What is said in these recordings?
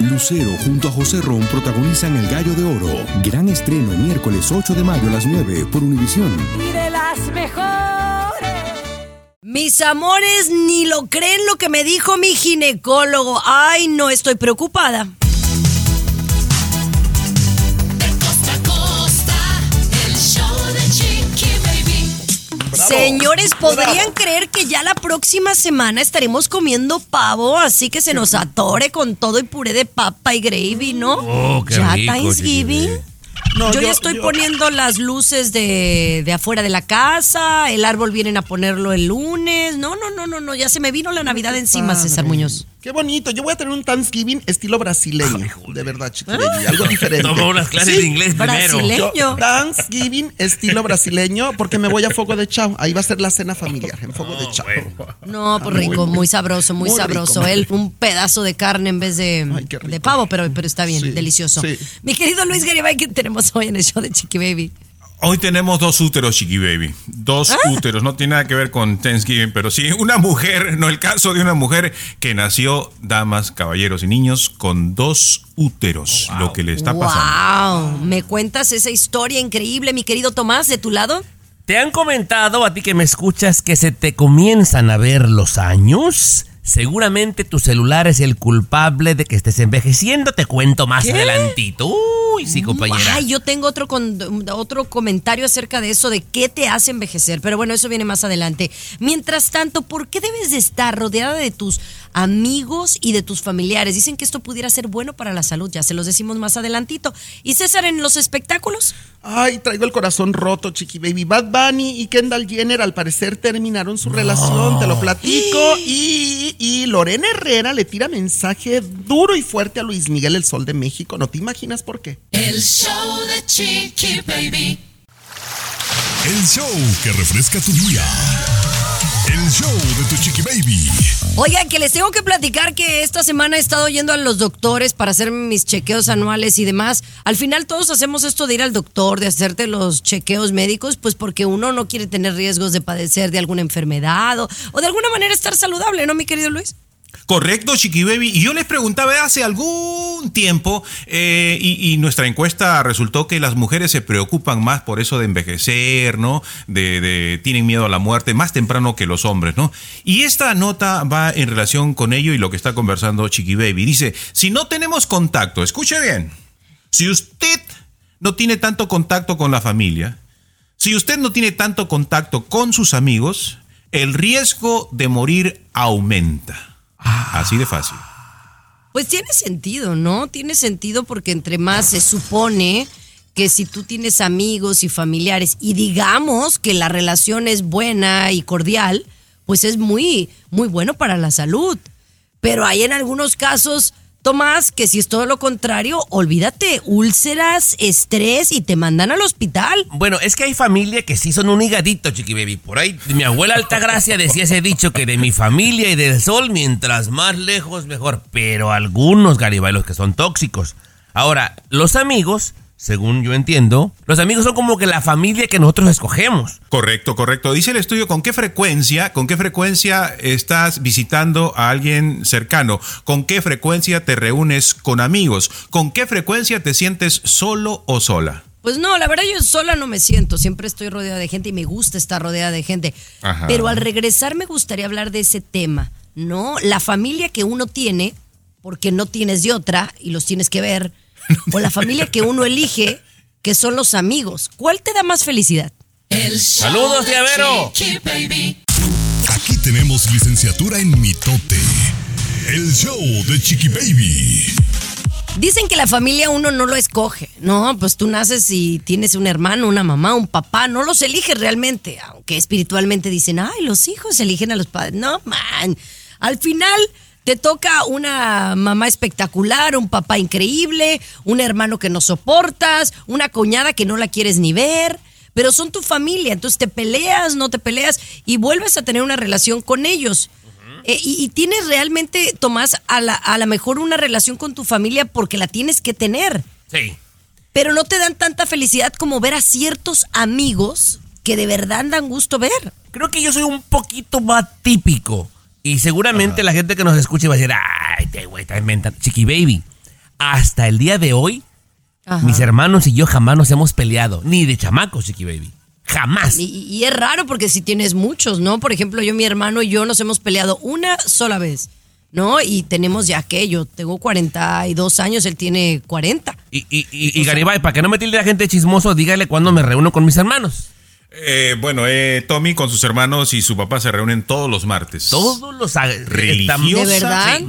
Lucero junto a José Ron protagonizan El Gallo de Oro. Gran estreno miércoles 8 de mayo a las 9 por Univisión. Las mejores. Mis amores, ni lo creen lo que me dijo mi ginecólogo. Ay, no estoy preocupada. Señores, ¿podrían creer que ya la próxima semana estaremos comiendo pavo? Así que se nos atore con todo y puré de papa y gravy, ¿no? Oh, qué ya rico, Thanksgiving. chiquibé. No, yo, yo- ya estoy yo- poniendo las luces de, de afuera de la casa, el árbol vienen a ponerlo el lunes. No, no, no, no, no, ya se me vino la Navidad encima, César Muñoz. Qué bonito. Yo voy a tener un Thanksgiving estilo brasileño. de verdad, chiqui baby, Algo diferente. Tomó unas clases Sí, de inglés primero. Brasileño. Yo, Thanksgiving estilo brasileño porque me voy a Fuego de Chao. Ahí va a ser la cena familiar, en Fuego de Chao. No, pues rico, muy sabroso, muy, Muy sabroso. rico. Él, un pedazo de carne en vez de, Ay, de pavo, pero, pero está bien, Sí, delicioso. sí. Mi querido Luis Garibay, ¿qué tenemos hoy en el show de Chiqui Baby? Hoy tenemos dos úteros, Chiqui Baby. Dos Ah. úteros. No tiene nada que ver con Thanksgiving, pero sí una mujer, no el caso de una mujer que nació, damas, caballeros y niños, con dos úteros. Lo que le está pasando. Wow, ¿me cuentas esa historia increíble, mi querido Tomás, de tu lado? ¿Te han comentado a ti que me escuchas que se te comienzan a ver los años? Seguramente tu celular es el culpable de que estés envejeciendo. Te cuento más ¿Qué? adelantito. Uy, sí, compañera. Ay, yo tengo otro, con- otro comentario acerca de eso, de qué te hace envejecer. Pero bueno, eso viene más adelante. Mientras tanto, ¿por qué debes de estar rodeada de tus amigos y de tus familiares? Dicen que esto pudiera ser bueno para la salud, ya se los decimos más adelantito. ¿Y César en los espectáculos? Ay, traigo el corazón roto, chiqui baby. Bad Bunny y Kendall Jenner al parecer terminaron su relación, te lo platico. Y, y Lorena Herrera le tira mensaje duro y fuerte a Luis Miguel, el Sol de México. No te imaginas por qué. El show de Chiqui Baby. El show que refresca tu día. El show de tu chiqui baby. Oigan, que les tengo que platicar que esta semana he estado yendo a los doctores para hacer mis chequeos anuales y demás. Al final todos hacemos esto de ir al doctor, de hacerte los chequeos médicos, pues porque uno no quiere tener riesgos de padecer de alguna enfermedad o de alguna manera estar saludable, ¿no, mi querido Luis? Correcto, Chiqui Baby. Y yo les preguntaba hace algún tiempo, eh, y, nuestra encuesta resultó que las mujeres se preocupan más por eso de envejecer, ¿no? De, de- tienen miedo a la muerte más temprano que los hombres, ¿no? Y esta nota va en relación con ello y lo que está conversando Chiqui Baby. Dice, si no tenemos contacto, escuche bien, si usted no tiene tanto contacto con la familia, si usted no tiene tanto contacto con sus amigos, el riesgo de morir aumenta. Así de fácil. Pues tiene sentido, ¿no? Tiene sentido porque entre más se supone que si tú tienes amigos y familiares y digamos que la relación es buena y cordial, pues es muy, muy bueno para la salud. Pero hay en algunos casos, Tomás, que si es todo lo contrario, olvídate, úlceras, estrés y te mandan al hospital. Bueno, es que hay familia que sí son un higadito, chiqui baby. Por ahí, mi abuela Altagracia decía ese dicho que de mi familia y del sol, mientras más lejos, mejor. Pero algunos garibaylos que son tóxicos. Ahora, los amigos, según yo entiendo, los amigos son como que la familia que nosotros escogemos. Correcto, correcto. Dice el estudio con qué frecuencia, con qué frecuencia estás visitando a alguien cercano, con qué frecuencia te reúnes con amigos, con qué frecuencia te sientes solo o sola. Pues no, la verdad yo sola no me siento, siempre estoy rodeada de gente y me gusta estar rodeada de gente. Ajá. Pero al regresar me gustaría hablar de ese tema, ¿no? La familia que uno tiene, porque no tienes de otra y los tienes que ver, o la familia que uno elige, que son los amigos. ¿Cuál te da más felicidad? El show Saludos, de tía Vero. Chiqui Baby. Aquí tenemos licenciatura en mitote. El show de chiqui baby. Dicen que la familia uno no lo escoge, ¿no? Pues tú naces y tienes un hermano, una mamá, un papá, no los eliges realmente, aunque espiritualmente dicen, ay, los hijos eligen a los padres. No, man. Al final te toca una mamá espectacular, un papá increíble, un hermano que no soportas, una coñada que no la quieres ni ver, pero son tu familia, entonces te peleas, no te peleas y vuelves a tener una relación con ellos. Eh, y, y tienes realmente, Tomás, a la, a la mejor una relación con tu familia porque la tienes que tener. Sí. Pero no te dan tanta felicidad como ver a ciertos amigos que de verdad dan gusto ver. Creo que yo soy un poquito más típico. Y seguramente la gente que nos escuche va a decir, ay, te güey, está inventando. Chiqui Baby. hasta el día de hoy, Ajá. mis hermanos y yo jamás nos hemos peleado. Ni de chamacos, Chiqui Baby. Jamás. Y, y es raro porque si tienes muchos, ¿no? Por ejemplo, yo, mi hermano y yo nos hemos peleado una sola vez, ¿no? Y tenemos ya que yo tengo 42 años, él tiene 40. Y, y, y, y Garibay, para que no me tilde la gente chismoso, dígale cuando me reúno con mis hermanos. Eh, bueno, eh, Tommy con sus hermanos y su papá se reúnen todos los martes. Todos los Religiosa. ¿De verdad?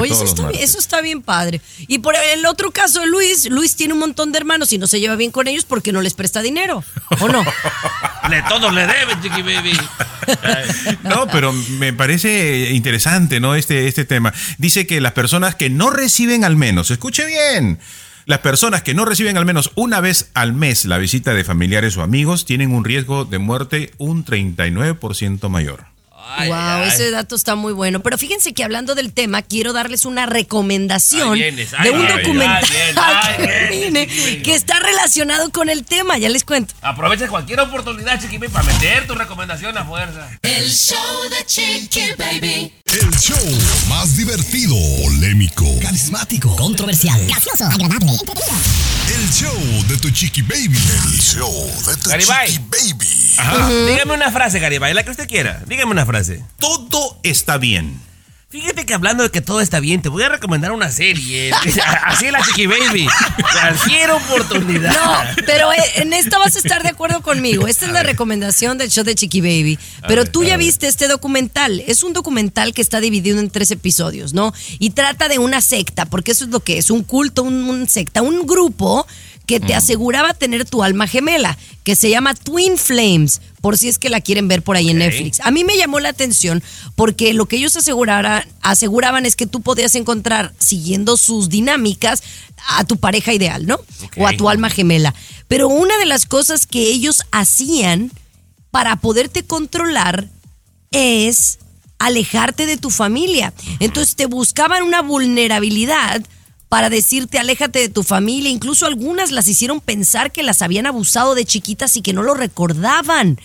Oye, eso está, bien, eso está bien padre. Y por el otro caso Luis, Luis tiene un montón de hermanos y no se lleva bien con ellos porque no les presta dinero, ¿o no? Le, todos le deben, Chiqui Baby. No, pero me parece interesante, ¿no? Este, este tema. Dice que las personas que no reciben al menos, escuche bien, las personas que no reciben al menos una vez al mes la visita de familiares o amigos tienen un riesgo de muerte un 39% mayor. Ay, wow, ay. ese dato está muy bueno. Pero fíjense que hablando del tema, quiero darles una recomendación vienes, de un documental que, vienes, que está relacionado con el tema. Ya les cuento. Aprovecha cualquier oportunidad, Chiqui Baby, para meter tu recomendación a fuerza. El show de Chiqui Baby. El show más divertido, polémico, carismático, controversial, gracioso, agradable, el show de tu chiqui baby. El show de tu Garibay. chiqui baby. Ajá. Dígame una frase, Garibay, la que usted quiera. Dígame una frase. Todo está bien. Fíjate que hablando de que todo está bien, te voy a recomendar una serie. Así es la Chiqui Baby. Cualquier oportunidad. No, pero eh, en esta vas a estar de acuerdo conmigo. Esta es la recomendación del show de Chiqui Baby. Pero tú ya viste este documental. Es un documental que está dividido en tres episodios, ¿no? Y trata de una secta, porque eso es lo que es, un culto, un, un secta, un grupo que te aseguraba tener tu alma gemela, que se llama Twin Flames, por si es que la quieren ver por ahí en. Netflix. A mí me llamó la atención porque lo que ellos asegurara- aseguraban es que tú podías encontrar, siguiendo sus dinámicas, a tu pareja ideal, ¿no? O a tu alma gemela. Pero una de las cosas que ellos hacían para poderte controlar es alejarte de tu familia. Entonces te buscaban una vulnerabilidad para decirte aléjate de tu familia. Incluso algunas las hicieron pensar que las habían abusado de chiquitas y que no lo recordaban.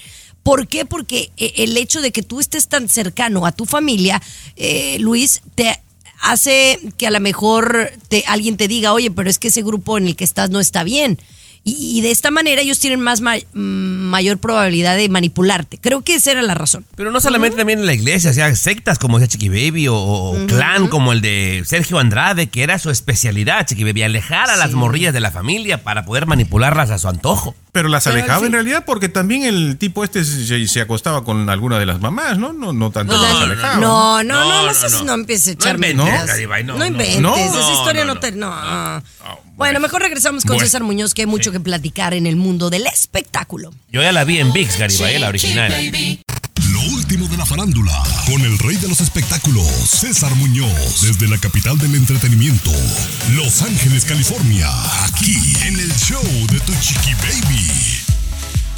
¿Por qué? Porque eh, el hecho de que tú estés tan cercano a tu familia, eh, Luis, te hace que a lo mejor te, alguien te diga, oye, pero es que ese grupo en el que estás no está bien. Y, y de esta manera ellos tienen más ma- mm, mayor probabilidad de manipularte. Creo que esa era la razón. Pero no solamente también en la iglesia, o sea, sectas como decía Chiqui Baby o, o clan como el de Sergio Andrade, que era su especialidad, Chiqui Baby, alejar a las morrillas de la familia para poder manipularlas a su antojo. Pero las Pero alejaba sí. en realidad porque también el tipo este se, se acostaba con alguna de las mamás, ¿no? No, no tanto No, las no, alejaba. No, no, no, no, No, no, no, no. no a No echar inventes, mentiras. Garibay, no, no no. inventes, No, esa no, historia no, no, te... No. Ah, Bueno, mejor regresamos con Bueno. César Muñoz, que hay mucho que platicar en el mundo del espectáculo. Yo ya la vi en VIX, Garibay, la original. Lo último de la farándula, con el rey de los espectáculos, César Muñoz, desde la capital del entretenimiento, Los Ángeles, California, aquí en el show de tu chiqui baby.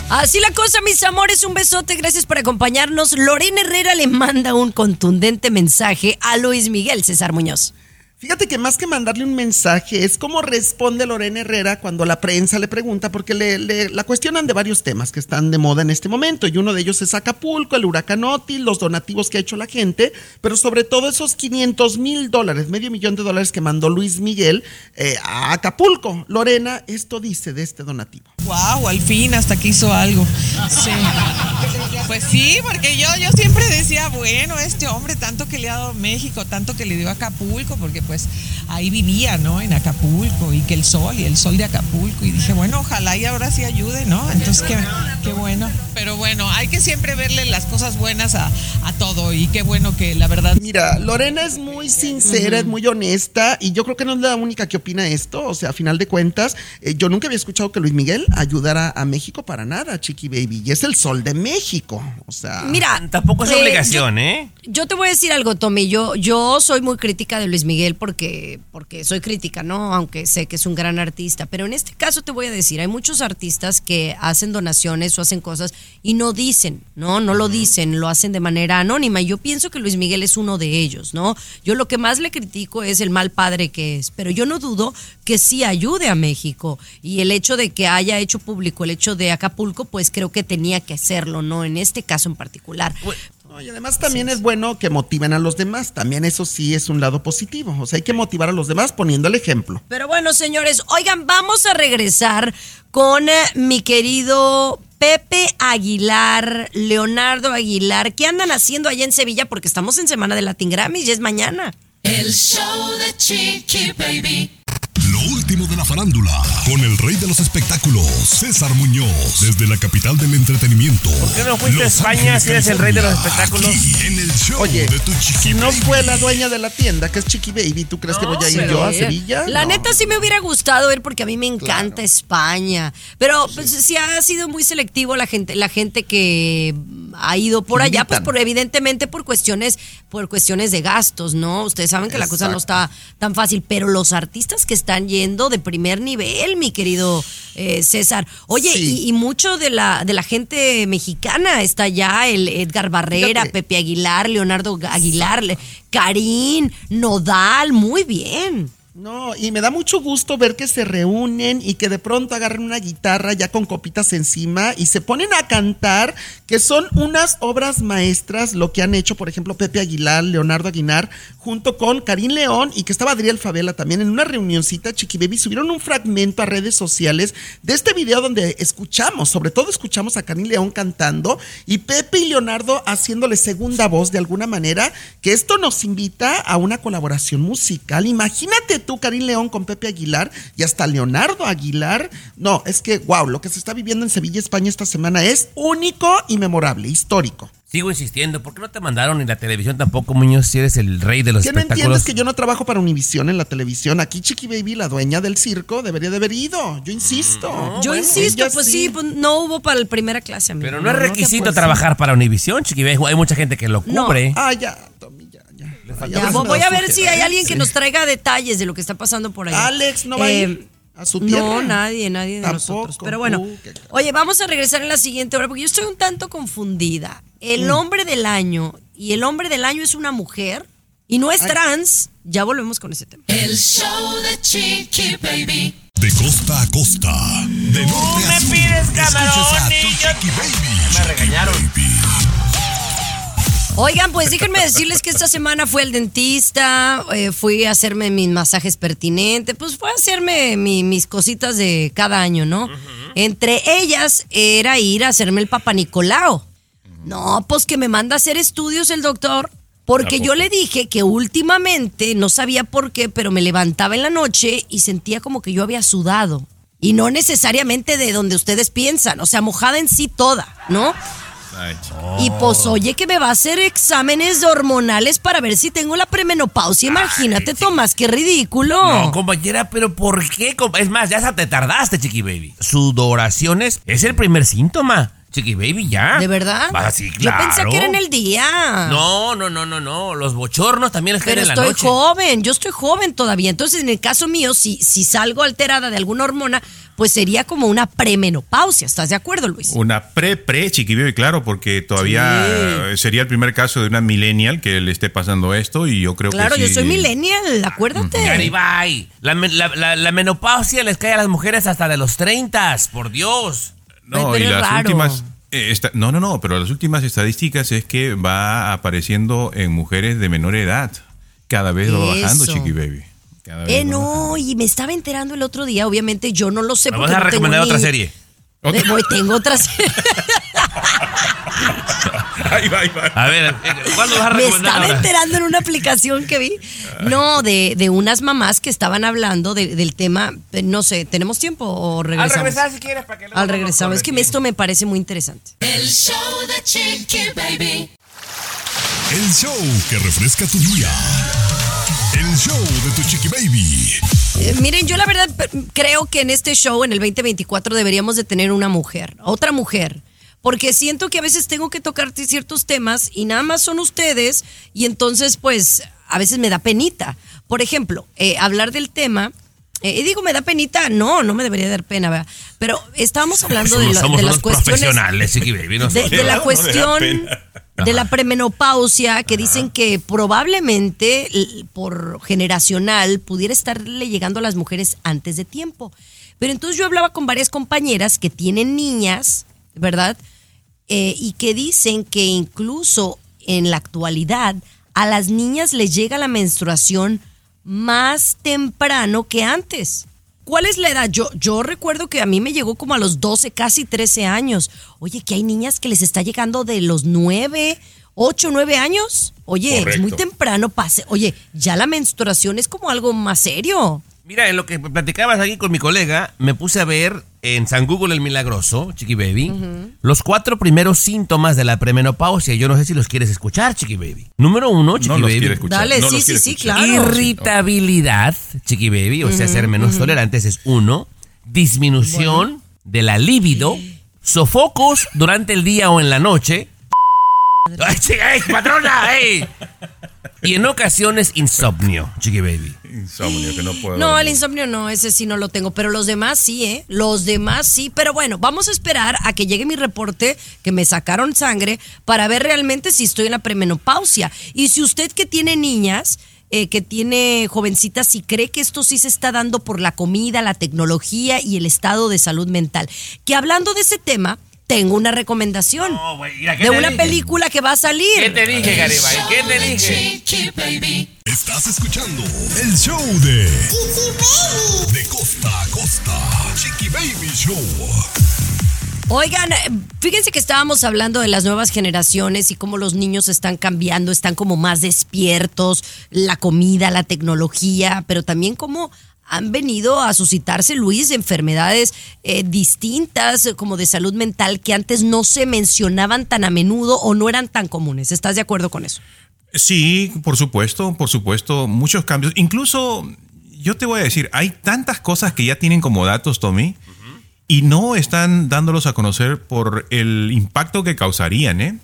Así la cosa, mis amores, un besote, gracias por acompañarnos. Lorena Herrera le manda un contundente mensaje a Luis Miguel César Muñoz. Fíjate que más que mandarle un mensaje, es como responde Lorena Herrera cuando la prensa le pregunta, porque le, le- la cuestionan de varios temas que están de moda en este momento, y uno de ellos es Acapulco, el huracán Otis, los donativos que ha hecho la gente, pero sobre todo esos 500 mil dólares, medio millón de dólares que mandó Luis Miguel eh, a Acapulco. Lorena, esto dice de este donativo. Wow, al fin hasta que hizo algo. Sí. Pues sí, porque yo, yo siempre decía, bueno, este hombre tanto que le ha dado México, tanto que le dio a Acapulco, porque pues ahí vivía, ¿no? En Acapulco y que el sol y el sol de Acapulco. Y dije, bueno, ojalá y ahora sí ayude, ¿no? Entonces, qué, qué bueno. Pero bueno, hay que siempre verle las cosas buenas a, a todo y qué bueno que la verdad Mira, Lorena es muy sincera, es muy honesta y yo creo que no es la única que opina esto. O sea, a final de cuentas, eh, yo nunca había escuchado que Luis Miguel ayudara a México para nada, Chiqui Baby. Y es el sol de México. O sea, Mira, Tampoco es eh, obligación, yo- ¿eh? Yo te voy a decir algo, Tommy. Yo, yo soy muy crítica de Luis Miguel porque, porque soy crítica, ¿no? Aunque sé que es un gran artista. Pero en este caso te voy a decir, hay muchos artistas que hacen donaciones o hacen cosas y no dicen, ¿no? No lo dicen, lo hacen de manera anónima. Y yo pienso que Luis Miguel es uno de ellos, ¿no? Yo lo que más le critico es el mal padre que es. Pero yo no dudo que sí ayude a México. Y el hecho de que haya hecho público el hecho de Acapulco, pues creo que tenía que hacerlo, ¿no? En este caso en particular. No, y además también es bueno que motiven a los demás. También eso sí es un lado positivo. O sea, hay que motivar a los demás poniendo el ejemplo. Pero bueno, señores, oigan, vamos a regresar con eh, mi querido Pepe Aguilar, Leonardo Aguilar. ¿Qué andan haciendo allá en Sevilla? Porque estamos en Semana de Latin Grammy y es mañana. El show de Chiqui Baby. De la farándula, con el rey de los espectáculos, César Muñoz, desde la capital del entretenimiento. ¿Por qué no fuiste a España si eres el rey de los espectáculos? en el show Oye, de tu si no baby. fue la dueña de la tienda, que es Chiqui Baby, ¿tú crees que voy a ir yo a Sevilla? La No. neta sí me hubiera gustado ir porque a mí me encanta España. Pero pues, sí ha sido muy selectivo la gente, la gente que ha ido por allá, pues por evidentemente por cuestiones, por cuestiones de gastos, ¿no? Ustedes saben que la cosa no está tan fácil, pero los artistas que están yendo de primer nivel, mi querido eh, César. Oye, Sí. y, y mucho de la, de la gente mexicana está allá, el Edgar Barrera, Fíjate. Pepe Aguilar, Leonardo Aguilar, Karim, Nodal, muy bien. No, y me da mucho gusto ver que se reúnen y que de pronto agarren una guitarra ya con copitas encima y se ponen a cantar, que son unas obras maestras, lo que han hecho, por ejemplo, Pepe Aguilar, Leonardo Aguilar, junto con Karim León y que estaba Adriel Favela también en una reunioncita, Chiqui Baby, subieron un fragmento a redes sociales de este video donde escuchamos, sobre todo escuchamos a Karim León cantando y Pepe y Leonardo haciéndole segunda voz de alguna manera, que esto nos invita a una colaboración musical. Imagínate tú, Karim León, con Pepe Aguilar y hasta Leonardo Aguilar. No, es que, wow, lo que se está viviendo en Sevilla, España esta semana es único y memorable, histórico. Sigo insistiendo, ¿por qué no te mandaron ni la televisión tampoco, Muñoz, si eres el rey de los ¿Qué no espectáculos? entiendes que yo no trabajo para Univisión en la televisión? Aquí Chiqui Baby, la dueña del circo, debería de haber ido. Yo insisto. Yo Bueno, insisto, pues sí, pues, no hubo para la primera clase, amigo. Pero no es requisito trabajar para Univisión, chiqui. Hay mucha gente que lo No. cubre. Ah, ya, Tommy, ya, voy a ver si hay ¿eh? alguien que nos traiga detalles de lo que está pasando por allá. Alex, ¿no va a ir a su No, tierra? nadie, nadie de Tampoco. nosotros. Pero bueno, Uh, oye, vamos a regresar en la siguiente hora porque yo estoy un tanto confundida. El Mm. hombre del año y el hombre del año es una mujer y no es Ay. trans. Ya volvemos con ese tema. El show de Chiqui Baby. De costa a costa, de norte a me pides camarón, niño. baby. Me regañaron. Baby. Oigan, pues déjenme decirles que esta semana fui al dentista, eh, fui a hacerme mis masajes pertinentes, pues fue a hacerme mi- mis cositas de cada año, ¿no? Entre ellas era ir a hacerme el Papa Nicolao. No, pues que me manda a hacer estudios el doctor, porque yo le dije que últimamente, no sabía por qué, pero me levantaba en la noche y sentía como que yo había sudado. Y no necesariamente de donde ustedes piensan, o sea, mojada en sí toda, ¿no? Y pues oye que me va a hacer exámenes hormonales para ver si tengo la premenopausia. Imagínate, Tomás, qué ridículo. No, compañera, pero ¿por qué? Es más, ya hasta te tardaste, Chiqui Baby. Sudoraciones es el primer síntoma. Chiqui Baby, ya. ¿De verdad? Va, sí, Yo claro. pensé que era en el día. No, no, no, no, no. Los bochornos también están Pero en la estoy noche. joven, yo estoy joven todavía. Entonces, en el caso mío, si, si salgo alterada de alguna hormona, pues sería como una premenopausia. ¿Estás de acuerdo, Luis? Una pre-pre chiqui baby, claro, porque todavía sería el primer caso de una millennial que le esté pasando esto y yo creo Claro, que yo sí. soy millennial, acuérdate. Garibay, la- la- la menopausia les cae a las mujeres hasta de los 30, por Dios. No, y las raro. últimas. eh, esta- no, no, no, pero las últimas estadísticas es que va apareciendo en mujeres de menor edad. Cada vez va bajando, chiqui baby. Cada vez Eh, no, y me estaba enterando el otro día, obviamente yo no lo sé. Porque vas a no tengo recomendar otra ni- serie. Voy, tengo otra serie. Ahí va, ahí va. A ver, ¿cuál nos vas a Me recomendar estaba ahora? enterando en una aplicación que vi. No, de, de unas mamás que estaban hablando de- del tema. No sé, ¿tenemos tiempo o Al regresamos? regresar si quieres para que Al regresamos. Es que me- esto me parece muy interesante. El show de Chiqui Baby. El show que refresca tu día. El show de tu chiqui baby. Eh, miren, yo la verdad creo que en este show, en el 2024, deberíamos de tener una mujer, otra mujer. Porque siento que a veces tengo que tocar t- ciertos temas y nada más son ustedes y entonces pues a veces me da penita. Por ejemplo, eh, hablar del tema, eh, y digo me da penita, no, no me debería dar pena, ¿verdad? Pero estábamos hablando de, somos de las cuestiones profesionales, Chiqui Baby. no de, de la cuestión no de la premenopausia que dicen que probablemente por generacional pudiera estarle llegando a las mujeres antes de tiempo. Pero entonces yo hablaba con varias compañeras que tienen niñas, ¿verdad? Eh, y que dicen que incluso en la actualidad a las niñas les llega la menstruación más temprano que antes. ¿Cuál es la edad? Yo, yo recuerdo que a mí me llegó como a los 12, casi 13 años. Oye, que hay niñas que les está llegando de los 9, 8, 9 años. Oye, es muy temprano. Pase. Oye, ya la menstruación es como algo más serio. Mira, en lo que platicabas aquí con mi colega, me puse a ver en San Google el Milagroso, Chiqui Baby, los cuatro primeros síntomas de la premenopausia. Yo no sé si los quieres escuchar, Chiqui Baby. Número uno, Chiqui los Baby. quiere escuchar, Dale, no sí, los sí, sí, escuchar. claro. Irritabilidad, Chiqui Baby, o sea, ser menos tolerantes es uno. Disminución de la libido. Sofocos durante el día o en la noche. ¡Ay, patrona! ey! Y en ocasiones insomnio, Chiqui Baby. Insomnio, que no puedo. No, el insomnio no, ese sí no lo tengo, pero los demás sí, ¿eh? Los demás sí, pero bueno, vamos a esperar a que llegue mi reporte, que me sacaron sangre, para ver realmente si estoy en la premenopausia. Y si usted que tiene niñas, eh, que tiene jovencitas, si cree que esto sí se está dando por la comida, la tecnología y el estado de salud mental. Que hablando de ese tema, tengo una recomendación No, güey, mira, ¿qué de una dije? película que va a salir. ¿Qué te dije, Garibay? ¿Qué te dije? Chiqui Baby. Estás escuchando el show de De costa a costa. Chiqui Baby Show. Oigan, eh, fíjense que estábamos hablando de las nuevas generaciones y cómo los niños están cambiando, están como más despiertos, la comida, la tecnología, pero también cómo han venido a suscitarse, Luis, enfermedades eh, distintas, eh, como de salud mental, que antes no se mencionaban tan a menudo o no eran tan comunes. ¿Estás de acuerdo con eso? Sí, por supuesto, por supuesto, muchos cambios. Incluso, yo te voy a decir, hay tantas cosas que ya tienen como datos, Tommy, y no están dándolos a conocer por el impacto que causarían, ¿eh?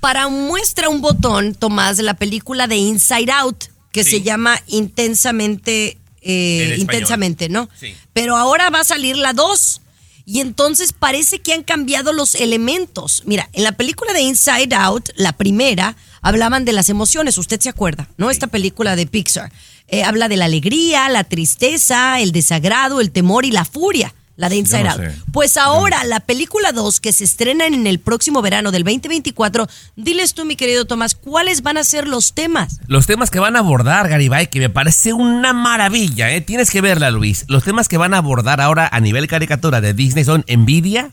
Para muestra un botón, Tomás, de la película de Inside Out, que Sí. se llama Intensamente, eh. Intensamente, ¿no? Sí. Pero ahora va a salir la 2. Y entonces parece que han cambiado los elementos. Mira, en la película de Inside Out, la primera, hablaban de las emociones, usted se acuerda, ¿no? Esta película de Pixar. Eh, habla de la alegría, la tristeza, el desagrado, el temor y la furia. La de Inside no Out. sé. Pues ahora, la película 2, que se estrena en el próximo verano del 2024, diles tú, mi querido Tomás, ¿cuáles van a ser los temas? Los temas que van a abordar, Garibay, que me parece una maravilla, ¿eh? Tienes que verla, Luis. Los temas que van a abordar ahora a nivel caricatura de Disney son envidia,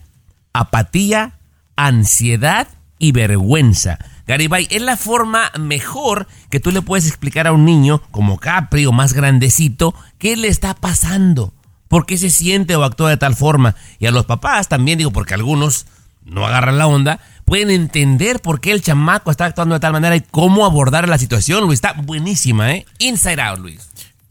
apatía, ansiedad y vergüenza. Garibay, es la forma mejor que tú le puedes explicar a un niño como Capri o más grandecito qué le está pasando, por qué se siente o actúa de tal forma. Y a los papás también, digo, porque algunos no agarran la onda, pueden entender por qué el chamaco está actuando de tal manera y cómo abordar la situación, Luis. Está buenísima, ¿eh? Inside Out, Luis.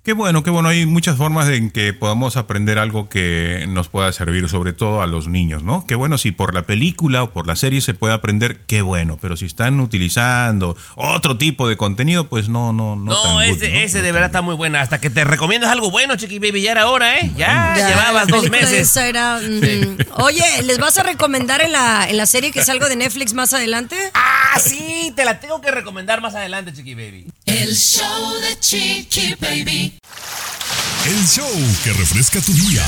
Qué bueno, qué bueno. Hay muchas formas en que podamos aprender algo que nos pueda servir, sobre todo a los niños, ¿no? Qué bueno si por la película o por la serie se puede aprender, qué bueno. Pero si están utilizando otro tipo de contenido, pues no, no, no. No, tan good, ese, ¿no? ese No de verdad está muy buena. Hasta que te recomiendas algo bueno, Chiqui Baby. Ya era hora, ¿eh? Ya, llevabas la dos meses. Inside Out, mm. Oye, ¿les vas a recomendar en la, en la serie que salgo de Netflix más adelante? Ah, sí, te la tengo que recomendar más adelante, Chiqui Baby. El show de Chiqui Baby. El show que refresca tu día.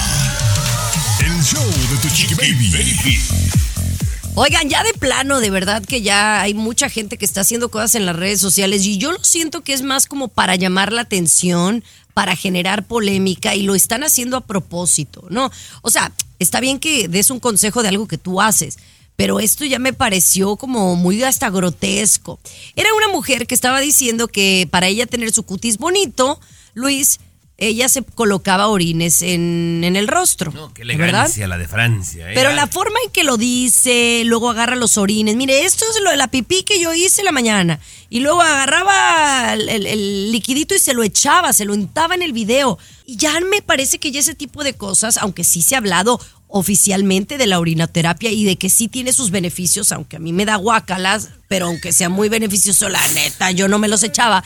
El show de tu Chiqui Baby. Oigan, ya de plano, de verdad que ya hay mucha gente que está haciendo cosas en las redes sociales y yo lo siento que es más como para llamar la atención, para generar polémica y lo están haciendo a propósito, ¿no? O sea, está bien que des un consejo de algo que tú haces, pero esto ya me pareció como muy hasta grotesco. Era una mujer que estaba diciendo que para ella tener su cutis bonito, Luis, ella se colocaba orines en, en el rostro. No, qué ¿verdad? elegancia la de Francia, ¿eh? Pero la forma en que lo dice, luego agarra los orines. Mire, esto es lo de la pipí que yo hice la mañana. Y luego agarraba el, el- el liquidito y se lo echaba, se lo untaba en el video. Y ya me parece que ya ese tipo de cosas, aunque sí se ha hablado oficialmente de la orinoterapia y de que sí tiene sus beneficios, aunque a mí me da guacalas, pero aunque sea muy beneficioso, la neta, yo no me los echaba.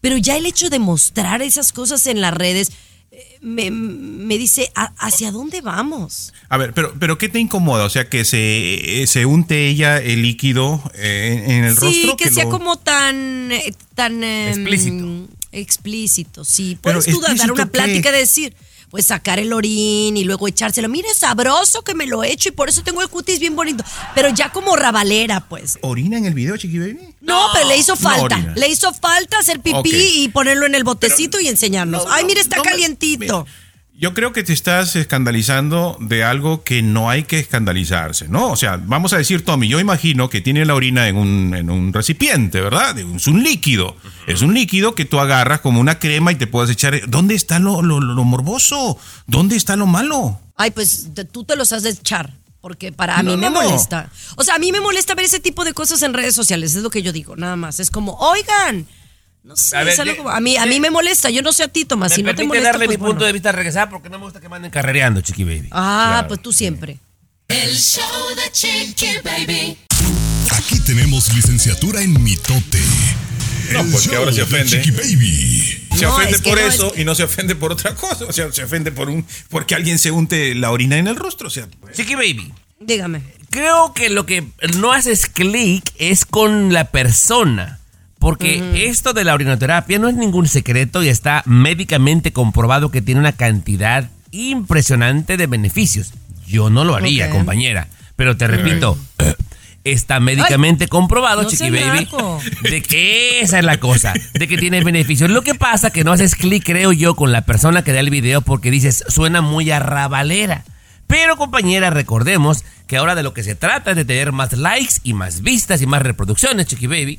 Pero ya el hecho de mostrar esas cosas en las redes eh, me, me dice, ¿a- ¿hacia dónde vamos? A ver, pero, pero ¿qué te incomoda? O sea, que se, se unte ella el líquido eh, en, en el sí, rostro. que, sea lo- como tan eh, tan eh, Explícito. explícito, sí. Pero Puedes tú dar una plática de decir, pues sacar el orín y luego echárselo. Mire, sabroso que me lo he hecho y por eso tengo el cutis bien bonito. Pero ya como rabalera, pues. ¿Orina en el video, Chiqui Baby? No, pero le hizo falta. le hizo falta hacer pipí y ponerlo en el botecito y enseñarnos. no, Ay, mire, está no me- calientito. Yo creo que te estás escandalizando de algo que no hay que escandalizarse, ¿no? O sea, vamos a decir, Tommy, yo imagino que tiene la orina en un, en un recipiente, ¿verdad? Es un líquido. Es un líquido que tú agarras como una crema y te puedes echar. ¿Dónde está lo, lo- lo morboso? ¿Dónde está lo malo? Ay, pues te- tú te los has de echar. Porque para No, mí me no, no. molesta. O sea, a mí me molesta ver ese tipo de cosas en redes sociales. Es lo que yo digo, nada más. Es como, oigan. No sé, A ver, es algo ye- como- a, mí, a mí me molesta. Yo no sé a ti, Tomás. Si no te molesta, darle pues mi punto bueno. de vista regresar porque no me gusta que manden carrereando, Chiqui Baby. Ah, pues tú siempre. El show de Chiqui Baby. Aquí tenemos licenciatura en mitote. No, El porque ahora se ofende. Chiqui Baby. Se No, ofende es que por no, es eso que- y no se ofende por otra cosa. O sea, se ofende por un porque alguien se unte la orina en el rostro. O sea, pues, Chiqui Baby. Dígame. Creo que lo que no haces clic es con la persona. Porque esto de la orinoterapia no es ningún secreto y está médicamente comprobado que tiene una cantidad impresionante de beneficios. Yo no lo haría, compañera. Pero te repito, está médicamente comprobado, no Chiqui Baby, naco. de que esa es la cosa, de que tiene beneficios. Lo que pasa que no haces clic, creo yo, con la persona que da el video porque dices, suena muy arrabalera. Pero compañera, recordemos que ahora de lo que se trata es de tener más likes y más vistas y más reproducciones, Chiqui Baby.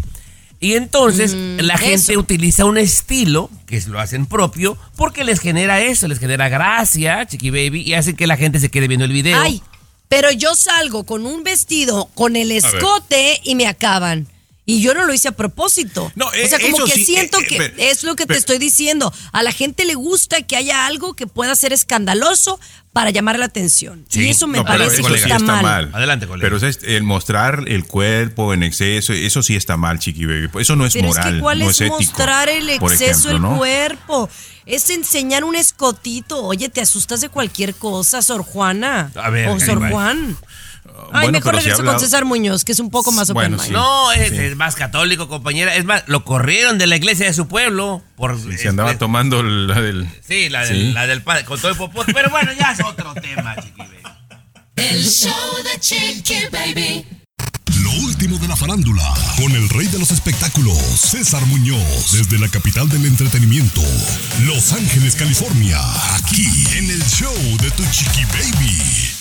Y entonces la gente eso. utiliza un estilo, que es- lo hacen propio, porque les genera eso, les genera gracia, Chiqui Baby, y hacen que la gente se quede viendo el video. Ay, pero yo salgo con un vestido, con el escote y me acaban. Y yo no lo hice a propósito. No, o eh, sea, como eso que sí, siento eh, eh, que pero- es lo que te estoy diciendo. A la gente le gusta que haya algo que pueda ser escandaloso para llamar la atención. Sí, y eso me no, parece eso que sí está, mal. Adelante, colega. Pero o es- el mostrar el cuerpo en exceso, eso sí está mal, Chiqui Baby. Eso no es Pero moral, es que cuál no es, es, ético. mostrar el exceso del ¿no? cuerpo. Es enseñar un escotito. Oye, te asustas de cualquier cosa, Sor Juana. A ver, o Sor. Juan. Ay, bueno, mejor si regreso habla- con César Muñoz, que es un poco más Bueno, open sí. mind. No, es, Sí. es más católico, compañera. Es más, lo corrieron de la iglesia de su pueblo. Por, Se andaba este, tomando la del... Sí, la del, Sí. la del padre, con todo el popote. Pero bueno, ya es otro tema, Chiqui Baby. El show de Chiqui Baby. Lo último de la farándula, con el rey de los espectáculos, César Muñoz, desde la capital del entretenimiento, Los Ángeles, California, aquí en el show de Tu Chiqui Baby.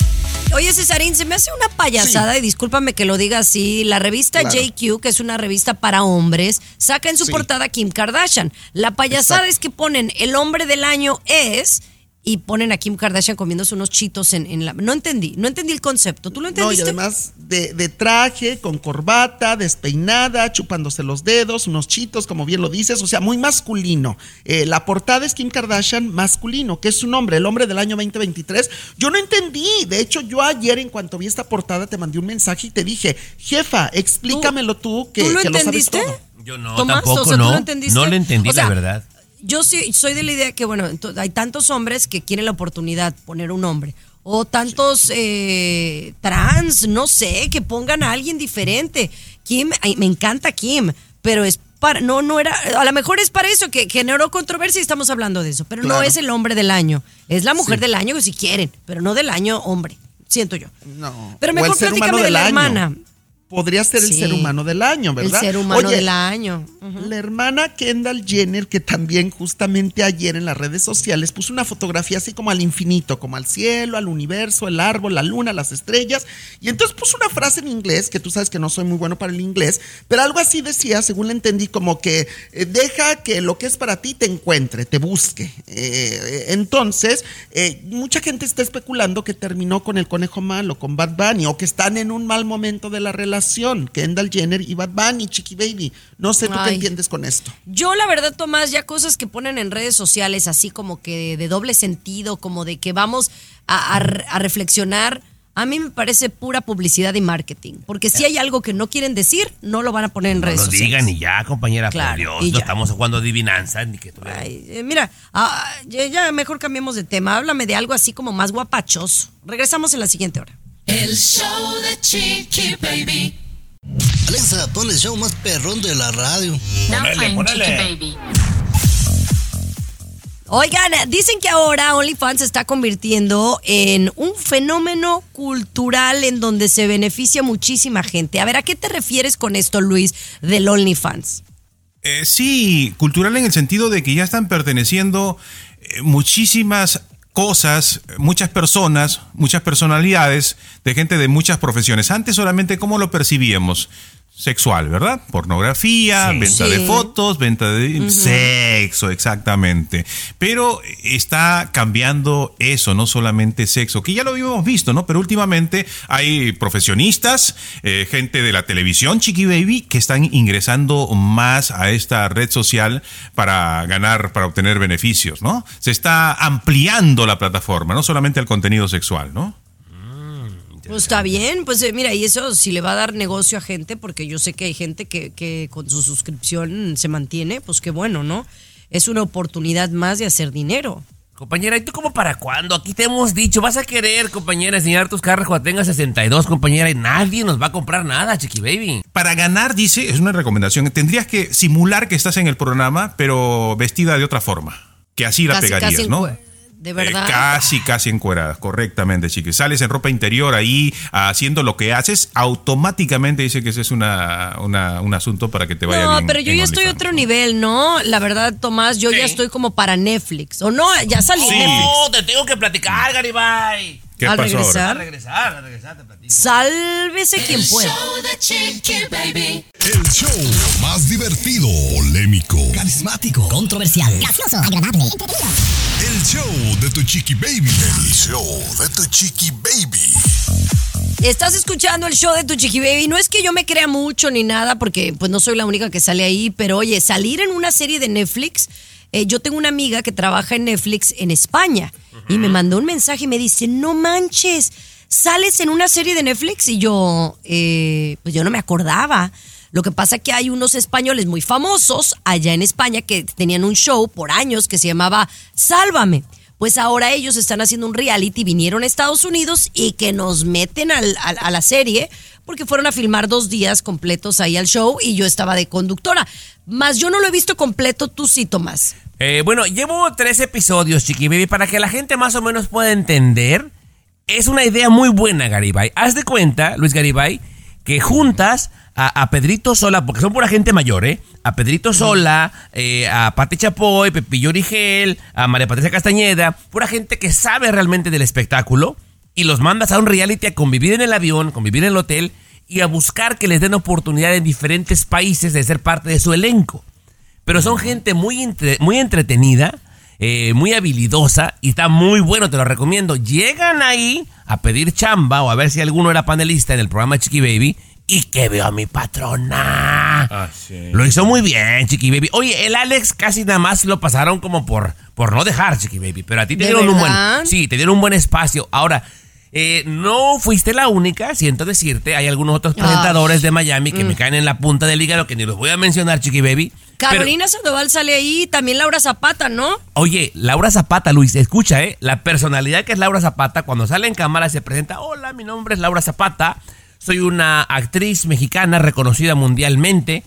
Oye, Cesarín, se me hace una payasada, y discúlpame que lo diga así. La revista Claro. JQ, que es una revista para hombres, saca en su Sí. portada a Kim Kardashian. La payasada Exacto. es que ponen el hombre del año es. Y ponen a Kim Kardashian comiéndose unos chitos en, en la. No entendí, no entendí el concepto. ¿Tú lo No, y entendiste? además de, de traje, con corbata, despeinada, chupándose los dedos, unos chitos, como bien lo dices, o sea, muy masculino. Eh, la portada es Kim Kardashian masculino, que es su nombre, el hombre del año 2023. Yo no entendí, de hecho, yo ayer en cuanto vi esta portada te mandé un mensaje y te dije, jefa, explícamelo tú, que, ¿Tú lo que lo sabes entendiste? todo. Yo no, Tomás, tampoco, o sea, ¿tú no. lo entendiste? No lo entendí, O sea, la verdad. Yo sí soy de la idea que, bueno, hay tantos hombres que quieren la oportunidad de poner un hombre. O tantos eh, trans, no sé, que pongan a alguien diferente. Kim, ay, me encanta Kim, pero es para, no, no era, a lo mejor es para eso que generó controversia y estamos hablando de eso, pero no es el hombre del año, es la mujer Sí. del año si quieren, pero no del año hombre, siento yo. No. Pero mejor platícame de la año. hermana. Podría ser el ser humano del año, ¿verdad? El ser humano Oye, del año. La hermana Kendall Jenner, que también justamente ayer en las redes sociales puso una fotografía así como al infinito, como al cielo, al universo, el árbol, la luna, las estrellas. Y entonces puso una frase en inglés, que tú sabes que no soy muy bueno para el inglés, pero algo así decía, según la entendí, como que eh, deja que lo que es para ti te encuentre, te busque. Eh, entonces, eh, mucha gente está especulando que terminó con el conejo malo, con Bad Bunny, o que están en un mal momento de la relación, Kendall Jenner y Bad Bunny, Chiqui Baby. No sé tú qué entiendes con esto. Yo, la verdad, Tomás, ya cosas que ponen en redes sociales, así como que de doble sentido, como de que vamos a, a re- a reflexionar, a mí me parece pura publicidad y marketing. Porque si hay algo que no quieren decir, no lo van a poner en No redes lo sociales. digan y ya, compañera, Claro, por Dios. No ya. estamos jugando adivinanza ni que tú Ay, eh, mira, ah, ya, ya mejor cambiemos de tema. Háblame de algo así como más guapachoso. Regresamos en la siguiente hora. El show de Chiqui Baby. Alexa, pon el show más perrón de la radio. Now Ponele, ponele. Oigan, dicen que ahora OnlyFans se está convirtiendo en un fenómeno cultural en donde se beneficia muchísima gente. A ver, ¿a qué te refieres con esto, Luis, del OnlyFans? Eh, sí, cultural en el sentido de que ya están perteneciendo eh, muchísimas cosas, muchas personas, muchas personalidades de gente de muchas profesiones. Antes solamente cómo lo percibíamos sexual, ¿verdad? Pornografía, Sí. venta Sí. de fotos, venta de sexo, exactamente. Pero está cambiando eso, no solamente sexo, que ya lo habíamos visto, ¿no? Pero últimamente hay profesionistas, eh, gente de la televisión, Chiqui Baby, que están ingresando más a esta red social para ganar, para obtener beneficios, ¿no? Se está ampliando la plataforma, no solamente el contenido sexual, ¿no? Pues está bien, pues eh, mira, y eso si le va a dar negocio a gente, porque yo sé que hay gente que, que con su suscripción se mantiene, pues qué bueno, ¿no? Es una oportunidad más de hacer dinero. Compañera, ¿y tú como para cuándo? Aquí te hemos dicho, vas a querer, compañera, enseñar tus carros cuando tengas 62, compañera, y nadie nos va a comprar nada, Chiqui Baby. Para ganar, dice, es una recomendación, tendrías que simular que estás en el programa, pero vestida de otra forma. Que así la Casi, pegarías, casi ¿no? De verdad. Eh, casi, casi encuerada, correctamente, chiqui. Sales en ropa interior ahí haciendo lo que haces, automáticamente dice que ese es una, una- un asunto para que te vaya No, bien. pero yo ya estoy a otro nivel, ¿no? La verdad, Tomás, yo ya estoy como para Netflix. ¿O no? Ya salí en Sí. Netflix. No, te tengo que platicar, Garibay. ¿Qué Al pasó regresar. A ahora? regresar, a regresar, te platico. Sálvese quien El pueda. show de Chiqui Baby. El show más divertido, polémico, Carismático, controversial, gracioso, agradable, entretenido. el show de tu chiqui baby. El show de tu chiqui baby. Estás escuchando el show de tu Chiqui Baby. No es que yo me crea mucho ni nada, porque pues no soy la única que sale ahí, pero oye, salir en una serie de Netflix. Eh, yo tengo una amiga que trabaja en Netflix en España y me mandó un mensaje y me dice, no manches, sales en una serie de Netflix y yo, eh, pues yo no me acordaba. Lo que pasa que hay unos españoles muy famosos allá en España que tenían un show por años que se llamaba Sálvame. Pues ahora ellos están haciendo un reality, vinieron a Estados Unidos y que nos meten al- al- a la serie porque fueron a filmar dos días completos ahí al show y yo estaba de conductora. Más yo no lo he visto completo, tú sí, Tomás. Eh, bueno, llevo tres episodios, Chiqui Baby, para que la gente más o menos pueda entender. Es una idea muy buena, Garibay. Haz de cuenta, Luis Garibay, que juntas a, a Pedrito Sola, porque son pura gente mayor, ¿eh? A Pedrito Sola, eh, a Pati Chapoy, Pepillo Origel, a María Patricia Castañeda, pura gente que sabe realmente del espectáculo, y los mandas a un reality a convivir en el avión, convivir en el hotel, y a buscar que les den oportunidad en diferentes países de ser parte de su elenco. Pero son gente muy, entre- muy entretenida, eh, muy habilidosa y está muy bueno, te lo recomiendo. Llegan ahí a pedir chamba o a ver si alguno era panelista en el programa Chiqui Baby y que veo a mi patrona. Ah, sí. Lo hizo muy bien, Chiqui Baby. Oye, el Alex casi nada más lo pasaron como por, por no dejar, Chiqui Baby. Pero a ti te ¿De dieron un buen. Sí, te dieron un buen espacio. Ahora, eh, no fuiste la única, siento decirte. Hay algunos otros Ay. presentadores de Miami que me caen en la punta del hígado que ni los voy a mencionar, Chiqui Baby. Pero- Carolina Sandoval sale ahí, también Laura Zapata, ¿no? Oye, Laura Zapata, Luis, escucha, ¿eh? La personalidad que es Laura Zapata, cuando sale en cámara se presenta, hola, mi nombre es Laura Zapata, soy una actriz mexicana reconocida mundialmente.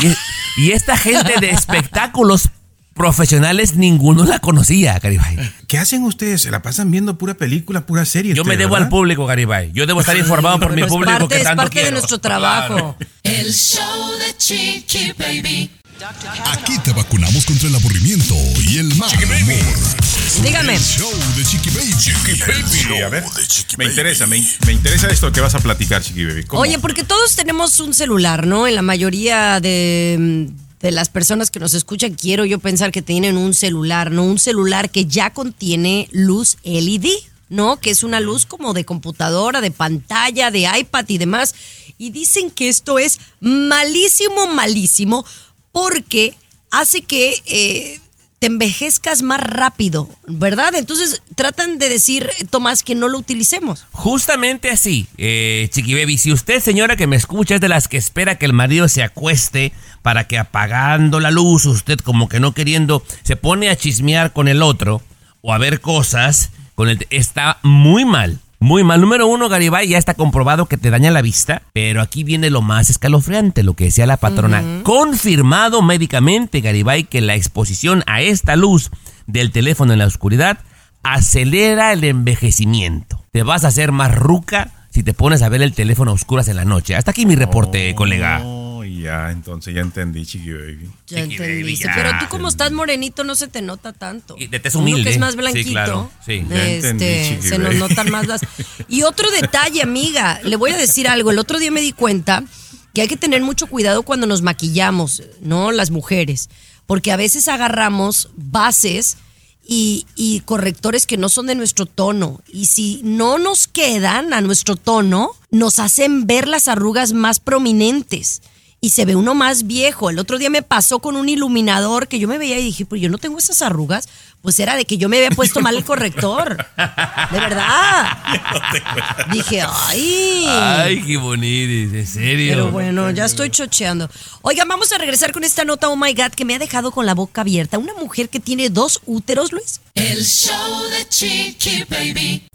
Y, y esta gente de espectáculos profesionales, ninguno la conocía, Garibay. ¿Qué hacen ustedes? Se la pasan viendo pura película, pura serie. Yo me debo al público, Garibay. Yo debo estar informado por mi público parte, que es tanto parte de nuestro trabajo. El show de Chiqui Baby. Aquí te vacunamos contra el aburrimiento y el mal humor. Dígame. El show de Chiqui Baby. Sí, a ver. Chiqui Me Baby. interesa, me, me interesa esto que vas a platicar, Chiqui Baby. ¿Cómo? Oye, porque todos tenemos un celular, ¿no? En la mayoría de, de las personas que nos escuchan, quiero yo pensar que tienen un celular, ¿no? Un celular que ya contiene luz LED, ¿no? Que es una luz como de computadora, de pantalla, de iPad y demás. Y dicen que esto es malísimo, malísimo, porque hace que eh, te envejezcas más rápido, ¿verdad? Entonces tratan de decir, Tomás, que no lo utilicemos. Justamente así, eh, Chiqui Baby. Si usted, señora que me escucha, es de las que espera que el marido se acueste para que apagando la luz, usted como que no queriendo, se pone a chismear con el otro o a ver cosas, con el, está muy mal. Muy mal. Número uno, Garibay, ya está comprobado que te daña la vista, pero aquí viene lo más escalofriante, lo que decía la patrona. Confirmado médicamente, Garibay, que la exposición a esta luz del teléfono en la oscuridad acelera el envejecimiento. Te vas a hacer más ruca si te pones a ver el teléfono a oscuras en la noche. Hasta aquí mi reporte, colega. Oh, ya, entonces ya entendí, Chiqui Baby. Ya Chiqui baby, entendiste. ya. Pero tú como estás morenito no se te nota tanto. Y de tez Uno humilde. que es más Sí, blanquito. claro, sí. Ya este, entendí, se nos notan más las. Y otro detalle, amiga, le voy a decir algo. El otro día me di cuenta que hay que tener mucho cuidado cuando nos maquillamos, ¿no? Las mujeres. Porque a veces agarramos bases y, y correctores que no son de nuestro tono. Y si no nos quedan a nuestro tono, nos hacen ver las arrugas más prominentes. Y se ve uno más viejo. El otro día me pasó con un iluminador que yo me veía y dije, pues yo no tengo esas arrugas. Pues era de que yo me había puesto mal el corrector. De verdad. Dije, ay. Ay, qué bonito, en serio. Pero bueno, ya estoy chocheando. Oigan, vamos a regresar con esta nota, oh my God, que me ha dejado con la boca abierta. Una mujer que tiene dos úteros, Luis. El show de Chiqui Baby.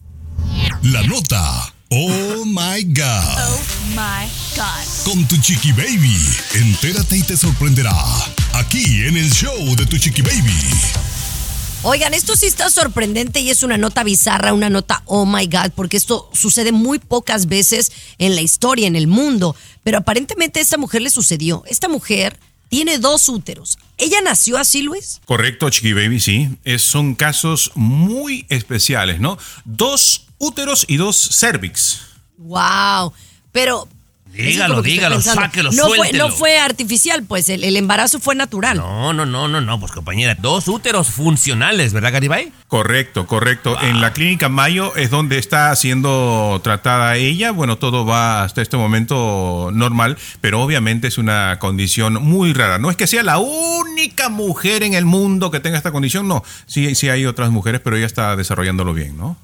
La nota. Oh my God. Oh my God. Con tu chiqui baby. Entérate y te sorprenderá. Aquí en el show de tu chiqui baby. Oigan, esto sí está sorprendente y es una nota bizarra, una nota oh my God, porque esto sucede muy pocas veces en la historia, en el mundo. Pero aparentemente a esta mujer le sucedió. Esta mujer tiene dos úteros. ¿Ella nació así, Luis? Correcto, Chiqui Baby, sí. Es- son casos muy especiales, ¿no? Dos úteros y dos cervix. Wow. Pero. Dígalo, dígalo, sáquelo, no fue, no fue artificial, pues el, el embarazo fue natural. No, no, no, no, no, pues compañera, dos úteros funcionales, ¿verdad, Garibay? Correcto, correcto. En la clínica Mayo es donde está siendo tratada ella. Bueno, todo va hasta este momento normal, pero obviamente es una condición muy rara. No es que sea la única mujer en el mundo que tenga esta condición, no. Sí, sí hay otras mujeres, pero ella está desarrollándolo bien, ¿no?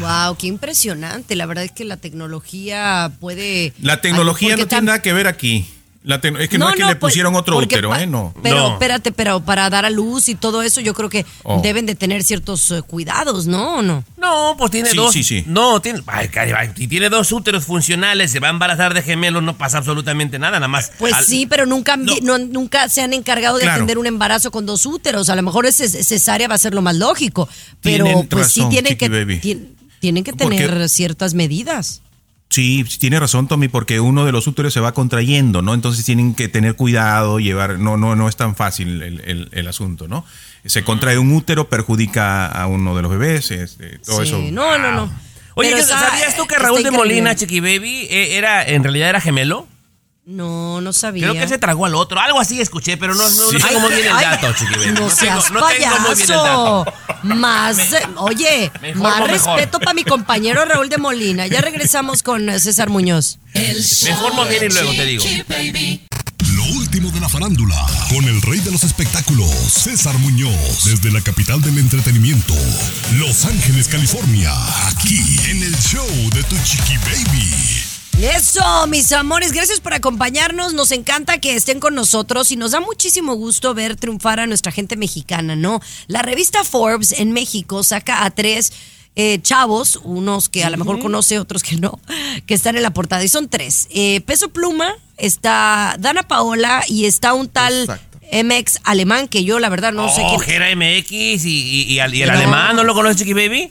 Wow, qué impresionante. La verdad es que la tecnología puede. La tecnología no tiene nada que ver aquí. La es que no, es que le pues, pusieron otro útero, ¿eh? No. Pero No. espérate, pero para dar a luz y todo eso, yo creo que Oh. deben de tener ciertos eh, cuidados, ¿no? ¿O no? No, pues tiene Sí, dos. sí, sí. No, tiene. Ay, si tiene dos úteros funcionales, se va a embarazar de gemelos, no pasa absolutamente nada, nada más. Pues al- sí, pero nunca, No. no- nunca se han encargado de Claro. atender un embarazo con dos úteros. A lo mejor ese cesárea va a ser lo más lógico. Pero Tienen pues sí tienen que, tienen que Porque- tener ciertas medidas. Sí, tiene razón Tommy, porque uno de los úteros se va contrayendo, ¿no? Entonces tienen que tener cuidado, llevar, no, no, no es tan fácil el, el- el asunto, ¿no? Se contrae un útero, perjudica a uno de los bebés, este, todo Sí, eso. No, no, no. Oye, Pero ¿que está- ¿sabías tú que Raúl de. Molina, Chiqui Baby, eh, era, en realidad era gemelo? No, no sabía. Creo que se tragó al otro. Algo así escuché, pero no, no, no Sí. sé cómo viene el dato, Chiqui Baby. No, tengo- seas no tengo muy bien el payaso. dato. Más, oye, más mejor. respeto para mi compañero Raúl de Molina. Ya regresamos con eh, César Muñoz. El Mejor no viene y luego te digo. Lo último de la farándula. Con el rey de los espectáculos, César Muñoz. Desde la capital del entretenimiento, Los Ángeles, California. Aquí en el show de tu chiqui baby. Eso, mis amores, gracias por acompañarnos. Nos encanta que estén con nosotros y nos da muchísimo gusto ver triunfar a nuestra gente mexicana, ¿no? La revista Forbes en México saca a tres eh, chavos, unos que a lo mejor conoce, otros que no, que están en la portada. Y son tres. Eh, Peso Pluma, está Dana Paola y está un tal Exacto. MX alemán que yo la verdad no sé oh, quién. Gera MX y, y- y al- y el No. alemán, ¿no lo conoces, Chiqui Baby?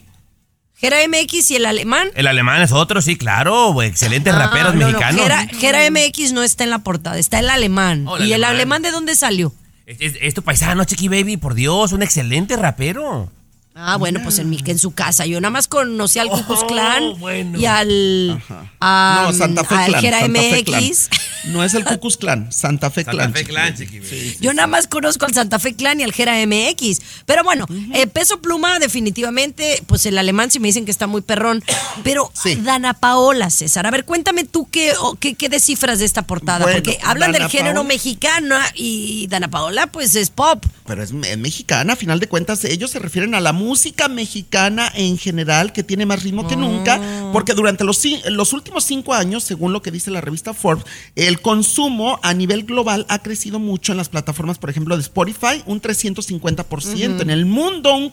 Gera MX y el alemán. El alemán es otro, sí, claro, excelentes Ah, raperos no, no, mexicanos. Gera, Gera MX no está en la portada, está el alemán. Oh, el ¿Y el alemán. alemán de dónde salió? Es, es- es tu paisano, Chiqui Baby, por Dios, un excelente rapero. Ah, bueno, pues en mi que en su casa. Yo nada más conocí al Ku Klux Oh, bueno. y al, a- no, Santa Fe al Clan. Jera Santa Fe Clan. MX. No es el Cucus Clan, Santa Fe Santa Clan. Fe Clan, Baby. Yo nada más conozco al Santa Fe Clan y al Jera MX. Pero bueno, eh, Peso Pluma definitivamente, pues el alemán sí me dicen que está muy perrón. Pero Sí. Dana Paola, César, a ver, cuéntame tú qué, o qué, qué descifras de esta portada. Bueno, porque hablan Dana del género Paola- mexicano y Dana Paola pues es pop. Pero es, es mexicana, a final de cuentas, ellos se refieren a la música mexicana en general, que tiene más ritmo que nunca, Porque durante los, los últimos cinco años, según lo que dice la revista Forbes, el consumo a nivel global ha crecido mucho en las plataformas, por ejemplo, de Spotify, un 350%, en el mundo un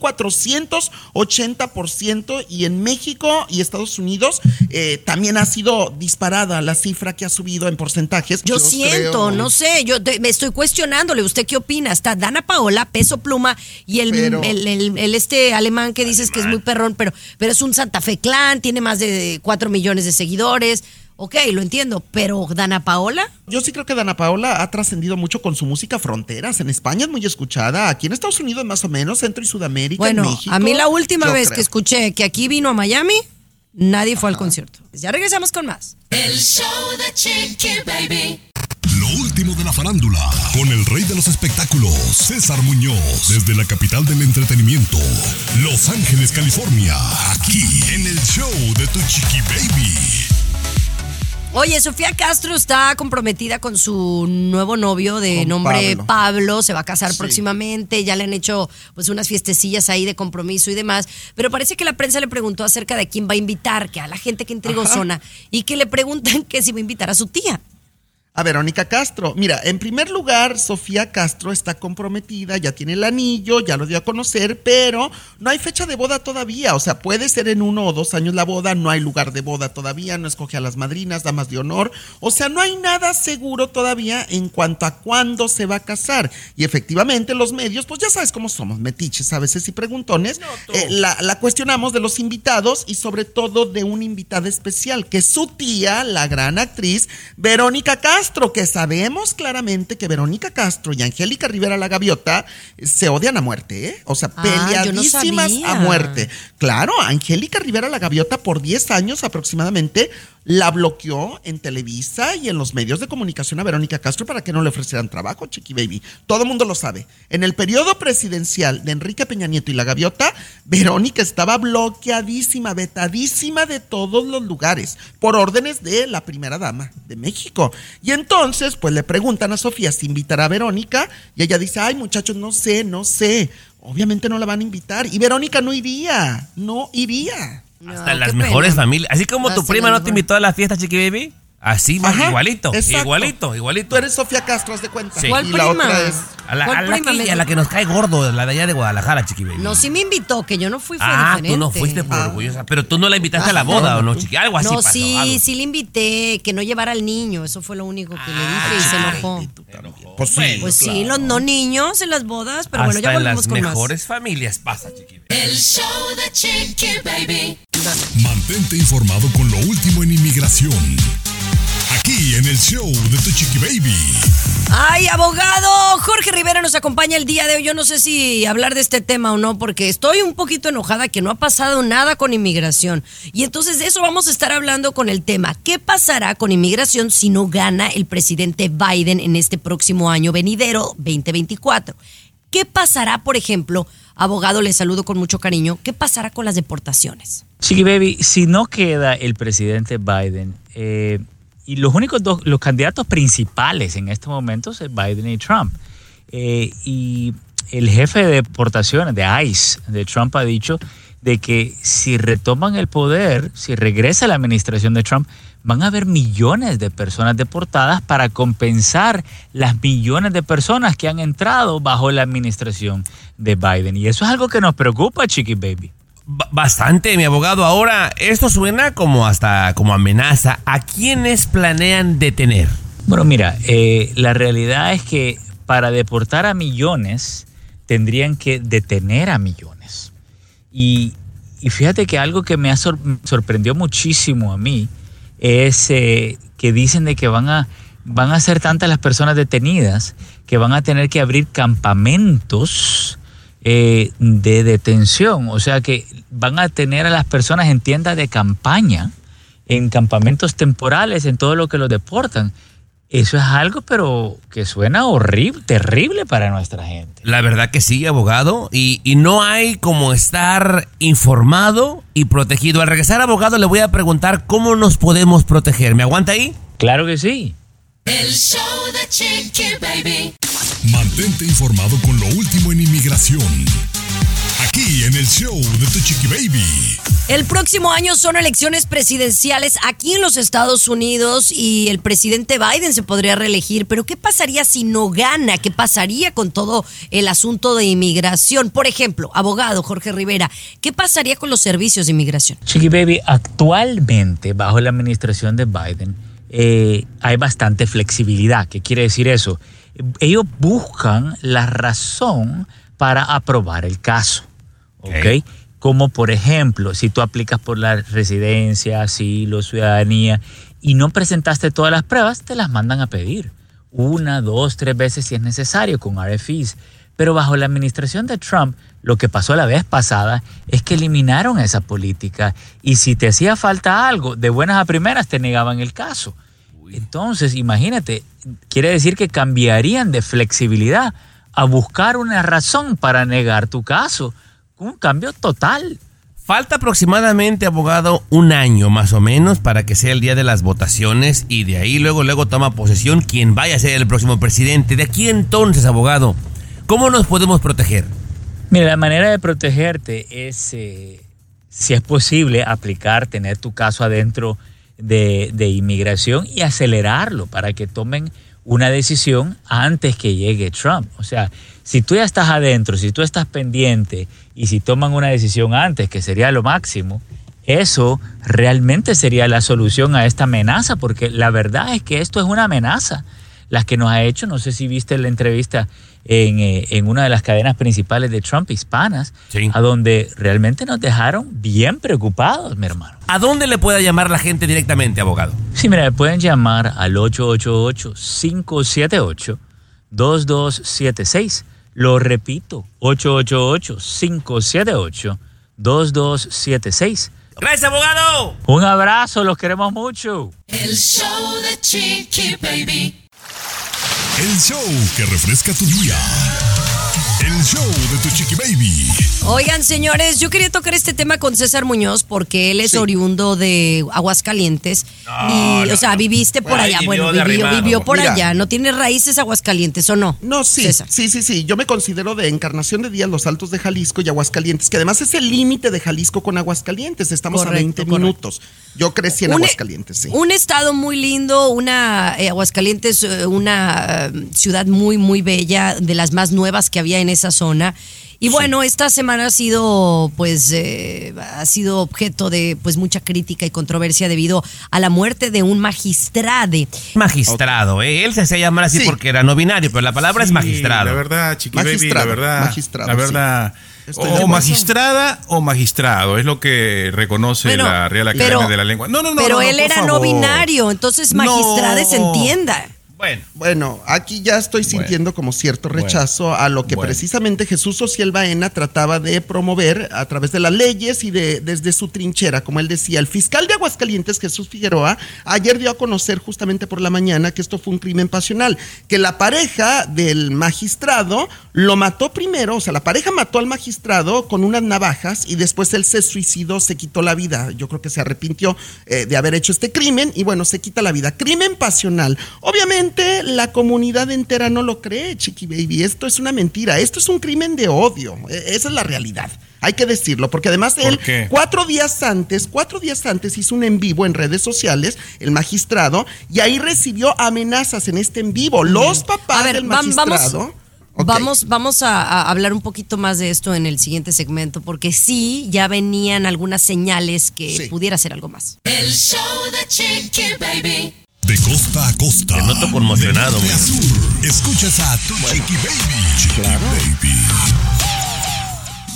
480% y en México y Estados Unidos eh, también ha sido disparada la cifra que ha subido en porcentajes. Yo siento, creo- no sé, yo te- me estoy cuestionándole, ¿usted qué opina? Está Dana Paola, peso pluma, y el, Pero- el, el- el este alemán que dices que es muy perrón, pero, pero es un Santa Fe clan, tiene más de 4 millones de seguidores. Ok, lo entiendo, pero Dana Paola, Yo sí creo que Dana Paola ha trascendido mucho con su música Fronteras. En España es muy escuchada, aquí en Estados Unidos más o menos, Centro y Sudamérica, en bueno, México. a mí la última vez creo. que escuché que aquí vino a Miami, nadie fue al concierto. Ya regresamos con más. El show de Chiqui Baby. Lo último de la farándula, con el rey de los espectáculos, César Muñoz, desde la capital del entretenimiento, Los Ángeles, California, aquí en el show de Tu Chiqui Baby. Oye, Sofía Castro está comprometida con su nuevo novio de Con nombre Pablo. Pablo. se va a casar Sí. próximamente, ya le han hecho pues unas fiestecillas ahí de compromiso y demás, pero parece que la prensa le preguntó acerca de quién va a invitar, que a la gente que intrigó Ajá. zona y que le preguntan que si va a invitar a su tía. A Verónica Castro. Mira, en primer lugar, Sofía Castro está comprometida, ya tiene el anillo, ya lo dio a conocer, pero no hay fecha de boda todavía. O sea, puede ser en uno o dos años la boda, no hay lugar de boda todavía, no escoge a las madrinas, damas de honor. O sea, no hay nada seguro todavía en cuanto a cuándo se va a casar. Y efectivamente, los medios, pues ya sabes cómo somos, metiches a veces y preguntones. eh, la, la cuestionamos de los invitados y sobre todo de una invitada especial, que es su tía, la gran actriz Verónica Castro, que sabemos claramente que Verónica Castro y Angélica Rivera la Gaviota eh, se odian a muerte, ¿eh? O sea, Ah, no peleadísimas a muerte. Claro, Angélica Rivera la Gaviota por 10 años aproximadamente la bloqueó en Televisa y en los medios de comunicación a Verónica Castro para que no le ofrecieran trabajo, Chiqui Baby. Todo el mundo lo sabe. En el periodo presidencial de Enrique Peña Nieto y la Gaviota, Verónica estaba bloqueadísima, vetadísima de todos los lugares por órdenes de la primera dama de México. Y entonces, pues le preguntan a Sofía si invitará a Verónica y ella dice, ay muchachos, no sé, no sé. Obviamente no la van a invitar. Y Verónica no iría, no iría. Hasta las mejores pena. familias. Así como tu prima no te invitó a la fiesta, Chiqui Baby. Así, más Ajá, igualito. exacto. Igualito, igualito. Tú eres Sofía Castro, haz de cuenta. Sí. ¿Cuál Y la prima? otra es... A la, ¿Cuál a la prima que, me- a la que nos cae gordo, la de allá de Guadalajara, Chiqui Baby. No, sí me invitó, que yo no fui, fue Ah, diferente. tú no fuiste por Ah. orgullosa. Pero tú no la invitaste a la boda, ¿o no, Chiqui? Algo así no, pasó. sí, algo. sí le invité, que no llevara al niño, eso fue lo único que le Ah, dije y se enojó. Pues sí. Pues sí, los no niños en las bodas, pero bueno, ya volvemos las con más. mejores familias pasa, Chiqui Baby. El show de Chiqui Baby. Mantente informado con lo último en inmigración. Aquí en el show de Tu Chiqui Baby. Ay, abogado, Jorge Rivera nos acompaña el día de hoy. Yo no sé si hablar de este tema o no, porque estoy un poquito enojada que no ha pasado nada con inmigración. Y entonces de eso vamos a estar hablando con el tema. ¿Qué pasará con inmigración si no gana el presidente Biden en este próximo año venidero 2024? ¿Qué pasará, por ejemplo, abogado, le saludo con mucho cariño, qué pasará con las deportaciones? Chiqui Baby, si no queda el presidente Biden, eh, y los únicos dos, los candidatos principales en estos momentos es Biden y Trump. Eh, y el jefe de deportaciones de ICE de Trump ha dicho de que si retoman el poder, si regresa la administración de Trump, van a haber millones de personas deportadas para compensar las millones de personas que han entrado bajo la administración de Biden. Y eso es algo que nos preocupa, Chiqui Baby. Ba- Bastante, mi abogado. Ahora, esto suena como hasta como amenaza. ¿A quiénes planean detener? Bueno, mira, eh, la realidad es que para deportar a millones tendrían que detener a millones. Y, y fíjate que algo que me ha sor- sorprendió muchísimo a mí es eh, que dicen de que van a, van a ser tantas las personas detenidas que van a tener que abrir campamentos eh, de detención. O sea que van a tener a las personas en tiendas de campaña, en campamentos temporales, en todo lo que los deportan. Eso es algo, pero que suena horrible, terrible para nuestra gente. La verdad que sí, abogado. Y, y no hay como estar informado y protegido. Al regresar, abogado, le voy a preguntar cómo nos podemos proteger. ¿Me aguanta ahí? Claro que sí. El show de Chiqui Baby. Mantente informado con lo último en inmigración. En el show de Tu Chiqui Baby. El próximo año son elecciones presidenciales aquí en los Estados Unidos y el presidente Biden se podría reelegir, pero ¿qué pasaría si no gana? ¿Qué pasaría con todo el asunto de inmigración? Por ejemplo, abogado Jorge Rivera, ¿qué pasaría con los servicios de inmigración? Chiqui Baby, actualmente bajo la administración de Biden eh, hay bastante flexibilidad. ¿Qué quiere decir eso? Ellos buscan la razón para aprobar el caso. ¿Ok? Como por ejemplo, si tú aplicas por la residencia, asilo, ciudadanía y no presentaste todas las pruebas, te las mandan a pedir. Una, dos, tres veces si es necesario con RFIs. Pero bajo la administración de Trump, lo que pasó la vez pasada es que eliminaron esa política y si te hacía falta algo, de buenas a primeras te negaban el caso. Entonces, imagínate, quiere decir que cambiarían de flexibilidad a buscar una razón para negar tu caso. Un cambio total. Falta aproximadamente, abogado, un año más o menos para que sea el día de las votaciones y de ahí luego, luego toma posesión quien vaya a ser el próximo presidente. De aquí entonces, abogado, ¿cómo nos podemos proteger? Mira, la manera de protegerte es, eh, si es posible, aplicar, tener tu caso adentro de, de inmigración y acelerarlo para que tomen una decisión antes que llegue Trump. O sea, si tú ya estás adentro, si tú estás pendiente y si toman una decisión antes, que sería lo máximo, eso realmente sería la solución a esta amenaza, porque la verdad es que esto es una amenaza. Las que nos ha hecho, no sé si viste la entrevista en, eh, en una de las cadenas principales de Trump hispanas, a donde realmente nos dejaron bien preocupados, mi hermano. ¿A dónde le puede llamar la gente directamente, abogado? Sí, mira, me pueden llamar al 888-578-2276. Lo repito, 888-578-2276. Gracias, abogado. Un abrazo, los queremos mucho. El show de Chiqui Baby. El show que refresca tu día. El show de Tu Chiqui Baby. Oigan, señores, yo quería tocar este tema con César Muñoz porque él es oriundo de Aguascalientes. y, no, o sea, viviste por allá. Bueno, vivió, por Mira. allá. ¿No tiene raíces Aguascalientes o no? No, sí, César. sí, sí, sí. Yo me considero de Encarnación de Díaz, Los Altos de Jalisco y Aguascalientes, que además es el límite de Jalisco con Aguascalientes. Estamos a Correcto, 20 correcto. minutos. Yo crecí en Un- Aguascalientes, sí. Un estado muy lindo, una eh, Aguascalientes, eh, una eh, ciudad muy, muy bella, de las más nuevas que había en esa zona. Y bueno, esta semana ha sido, pues, eh, ha sido objeto de, pues, mucha crítica y controversia debido a la muerte de un magistrade. Magistrado, ¿eh? Él se hacía llamar así Sí. porque era no binario, pero la palabra es magistrado. La verdad, Chiqui Baby, la Magistrado, verdad. magistrado, la verdad. sí. O acuerdo. magistrada o magistrado, es lo que reconoce Bueno, la Real Academia pero- de la Lengua. No, no, no. Pero no, no, él era no binario, entonces magistrade se entienda. Bueno. Bueno, aquí ya estoy sintiendo como cierto rechazo a lo que Bueno. precisamente Jesús Ociel Baena trataba de promover a través de las leyes y de desde su trinchera, como él decía. El fiscal de Aguascalientes, Jesús Figueroa, ayer dio a conocer justamente por la mañana que esto fue un crimen pasional, que la pareja del magistrado lo mató primero, o sea, la pareja mató al magistrado con unas navajas y después él se suicidó, se quitó la vida. Yo creo que se arrepintió eh, de haber hecho este crimen y bueno, se quita la vida. Crimen pasional. Obviamente la comunidad entera no lo cree, Chiqui Baby. Esto es una mentira. Esto es un crimen de odio. E- Esa es la realidad. Hay que decirlo, porque además él cuatro días antes, cuatro días antes hizo un en vivo en redes sociales, el magistrado, y ahí recibió amenazas en este en vivo. Los papás A ver, del magistrado. vamos, vamos, vamos a, a hablar un poquito más de esto en el siguiente segmento, porque sí, ya venían algunas señales que pudiera ser algo más. El show de Chiqui Baby. De costa a costa. Te noto conmocionado, De norte a sur. Escuchas a Tu Chiqui Baby. Chiqui Baby.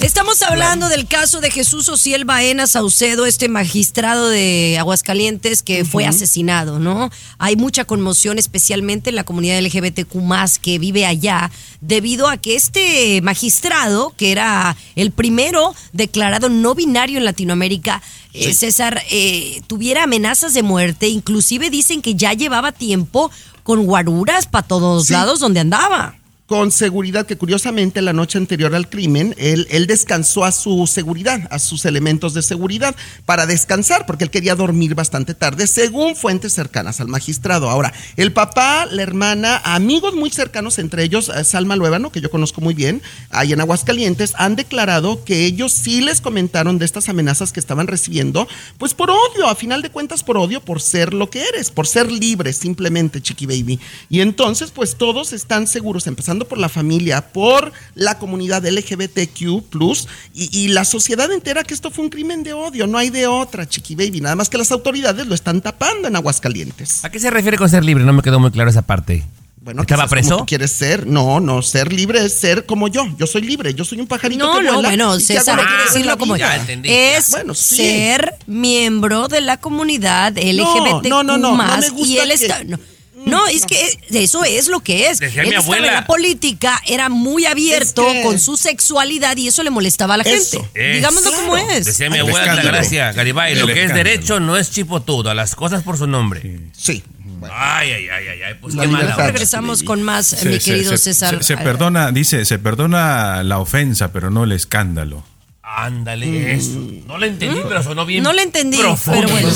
Estamos hablando del caso de Jesús Ociel Baena Saucedo, este magistrado de Aguascalientes que fue asesinado, ¿no? Hay mucha conmoción, especialmente en la comunidad LGBTQ que vive allá, debido a que este magistrado, que era el primero declarado no binario en Latinoamérica, eh, César, eh, tuviera amenazas de muerte, inclusive dicen que ya llevaba tiempo con guaruras para todos Sí. lados donde andaba. Con seguridad que curiosamente la noche anterior al crimen, él, él descansó a su seguridad, a sus elementos de seguridad, para descansar, porque él quería dormir bastante tarde, según fuentes cercanas al magistrado. Ahora, el papá, la hermana, amigos muy cercanos, entre ellos eh, Salma Luébano, que yo conozco muy bien, ahí en Aguascalientes, han declarado que ellos sí les comentaron de estas amenazas que estaban recibiendo, pues por odio, a final de cuentas por odio, por ser lo que eres, por ser libre simplemente, Chiqui Baby. Y entonces, pues todos están seguros, empezando por la familia, por la comunidad LGBTQ, y, y la sociedad entera, que esto fue un crimen de odio. No hay de otra, Chiqui Baby. Nada más que las autoridades lo están tapando en Aguascalientes. ¿A qué se refiere con ser libre? No me quedó muy claro esa parte. Bueno, ¿Estaba preso? como tú quieres ser? No, no, ser libre es ser como yo. Yo soy libre, yo soy un pajarito No, que no, vuela bueno, César, hay que decirlo como entendí. es Bueno, sí. ser miembro de la comunidad LGBTQ+, no, no, no, no me gusta y él que- está... No, no, es que eso es lo que es. Decía él mi estaba en abuela. la política, era muy abierto Es que- con su sexualidad y eso le molestaba a la Eso. gente. Es- Digámoslo como es. Decía mi El abuela escándalo. Altagracia, Garibay, lo El que es escándalo. derecho no es chipotudo, a las cosas por su nombre. Sí. Ay, ay, ay, ay, ay, pues qué mala. Regresamos con más, Se- mi querido se- César. Se, se perdona, dice, se perdona la ofensa, pero no el escándalo. Ándale, eso. No lo entendí, pero sonó bien. Mm. No lo entendí, profundo. pero bueno.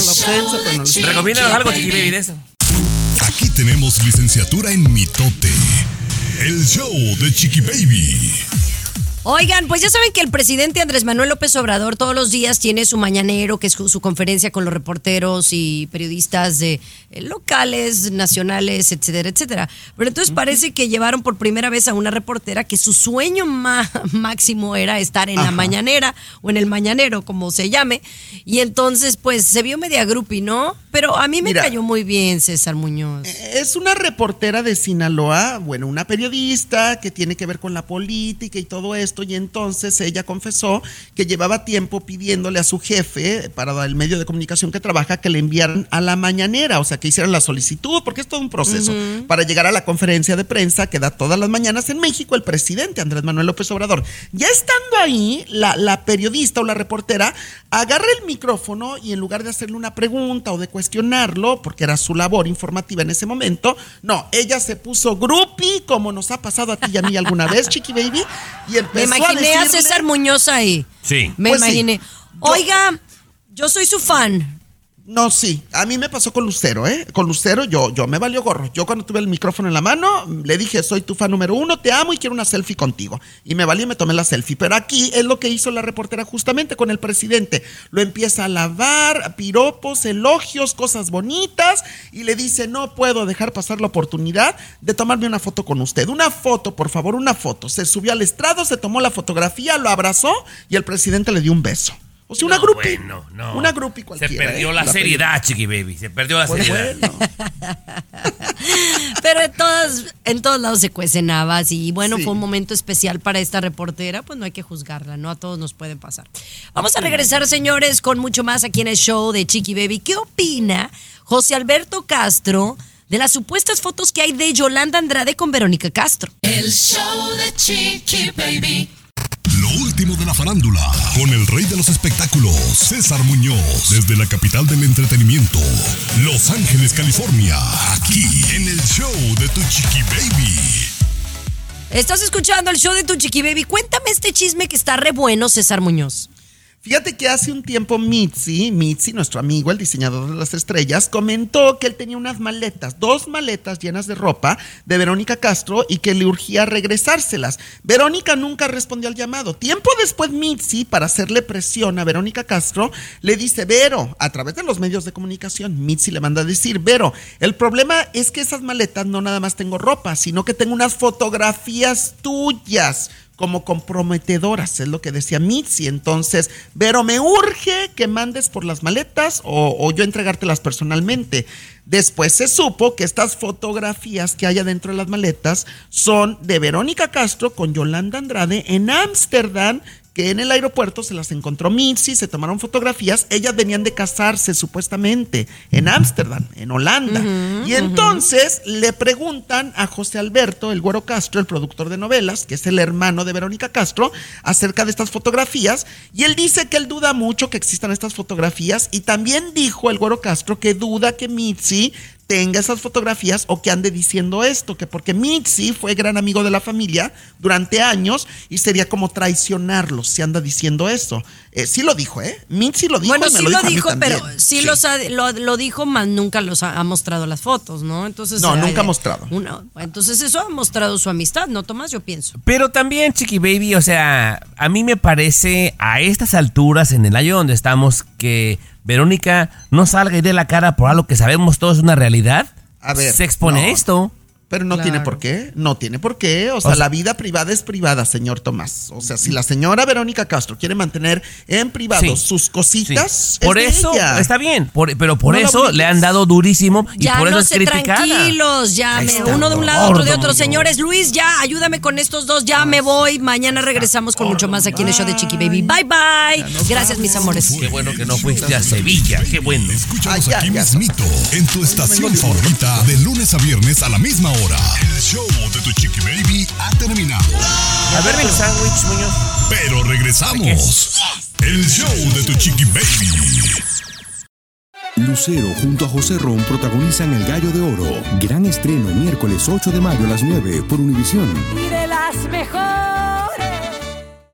Recomiéndanos algo, Chiqui Baby, de eso. Aquí tenemos licenciatura en mitote. El show de Chiqui Baby. Oigan, pues ya saben que el presidente Andrés Manuel López Obrador todos los días tiene su mañanero, que es su, conferencia con los reporteros y periodistas de eh, locales, nacionales, etcétera, etcétera. Pero entonces parece que llevaron por primera vez a una reportera que su sueño máximo era estar en la mañanera o en el mañanero, como se llame. Y entonces, pues se vio media grupi, ¿no? Pero a mí me Mira. cayó muy bien César Muñoz. Es una reportera de Sinaloa, bueno, una periodista que tiene que ver con la política y todo esto, y entonces ella confesó que llevaba tiempo pidiéndole a su jefe, para el medio de comunicación que trabaja, que le enviaran a la mañanera, o sea, que hicieran la solicitud, porque es todo un proceso, para llegar a la conferencia de prensa que da todas las mañanas en México el presidente Andrés Manuel López Obrador. Ya estando ahí, la, la periodista o la reportera agarra el micrófono y en lugar de hacerle una pregunta o de cuestionarlo, porque era su labor informativa en ese momento, no, ella se puso grupi, como nos ha pasado a ti y a mí alguna vez, Chiqui Baby, y Me imaginé a, César Muñoz ahí. Sí. Me Pues sí. imaginé. Yo- Oiga, yo soy su fan. No, sí. A mí me pasó con Lucero, ¿eh? Con Lucero yo, yo me valió gorro. Yo cuando tuve el micrófono en la mano, le dije, soy tu fan número uno, te amo y quiero una selfie contigo. Y me valió y me tomé la selfie. Pero aquí es lo que hizo la reportera justamente con el presidente. Lo empieza a alabar, piropos, elogios, cosas bonitas. Y le dice, no puedo dejar pasar la oportunidad de tomarme una foto con usted. Una foto, por favor, una foto. Se subió al estrado, se tomó la fotografía, lo abrazó y el presidente le dio un beso. O sea, una No, grupi. bueno, no. Una grupi cualquiera. Se perdió ¿eh? la, seriedad, Chiqui Baby. Se perdió la Pues seriedad. bueno. Pero en todos, en todos lados se cuecen habas y bueno, Sí. fue un momento especial para esta reportera, pues no hay que juzgarla, ¿no? A todos nos pueden pasar. Vamos a regresar, señores, con mucho más aquí en el show de Chiqui Baby. ¿Qué opina José Alberto Castro de las supuestas fotos que hay de Yolanda Andrade con Verónica Castro? El show de Chiqui Baby. Lo último de la farándula, con el rey de los espectáculos, César Muñoz, desde la capital del entretenimiento, Los Ángeles, California, aquí en el show de Tu Chiqui Baby. Estás escuchando el show de tu Chiqui Baby. Cuéntame este chisme que está re bueno, César Muñoz. Fíjate que hace un tiempo Mitzi, Mitzi, nuestro amigo, el diseñador de las estrellas, comentó que él tenía unas maletas, dos maletas llenas de ropa de Verónica Castro y que le urgía regresárselas. Verónica nunca respondió al llamado. Tiempo después Mitzi, para hacerle presión a Verónica Castro, le dice, Vero, a través de los medios de comunicación, Mitzi le manda a decir, Vero, el problema es que esas maletas no nada más tengo ropa, sino que tengo unas fotografías tuyas como comprometedoras, es lo que decía Mitzi. Entonces, Vero, me urge que mandes por las maletas o, o yo entregártelas personalmente. Después se supo que estas fotografías que hay adentro de las maletas son de Verónica Castro con Yolanda Andrade en Ámsterdam que en el aeropuerto se las encontró Mitzi, se tomaron fotografías, ellas venían de casarse supuestamente en Ámsterdam, en Holanda. y entonces le preguntan a José Alberto, el Güero Castro, el productor de novelas, que es el hermano de Verónica Castro, acerca de estas fotografías, y él dice que él duda mucho que existan estas fotografías, y también dijo el Güero Castro que duda que Mitzi tenga esas fotografías o que ande diciendo esto, que porque Mitzi fue gran amigo de la familia durante años y sería como traicionarlos si anda diciendo eso. Eh, sí lo dijo, ¿eh? Mitzi lo dijo. Bueno, y me sí lo lo dijo, a mí dijo, pero también. sí, Los ha- lo, lo dijo, más nunca los ha, ha mostrado las fotos, ¿no? Entonces No, eh, nunca ha mostrado. una- entonces eso ha mostrado su amistad, ¿no, Tomás? Yo pienso. Pero también, Chiqui Baby, o sea, a mí me parece a estas alturas en el año donde estamos que Verónica no salga y dé la cara por algo que sabemos todos es una realidad. A ver, Se expone no. a esto. Pero no tiene por qué, no tiene por qué. O sea, O sea- la vida privada es privada, señor Tomás. O sea, si la señora Verónica Castro quiere mantener en privado Sí. sus cositas, Sí. es Por de eso ella. está bien, por- pero por No eso le han dado durísimo y ya por eso no es se criticada. tranquilos, ya Ahí me- está, uno de un lado, otro de otro. Señores, Luis, ya, ayúdame con estos dos, ya me voy. Mañana regresamos con mucho más aquí en el show de Chiqui Baby. Bye, bye. Gracias, mis amores. Qué bueno que no fuiste a Sevilla, qué bueno. Escúchanos aquí mismito, en tu estación favorita, de lunes a viernes a la misma hora. El show de tu chiqui baby ha terminado. A ver, el sándwich, Muñoz. Pero regresamos. El show de tu chiqui baby. Lucero junto a José Ron protagonizan El Gallo de Oro. Gran estreno miércoles 8 de mayo a las 9 por Univisión. Y de las mejores.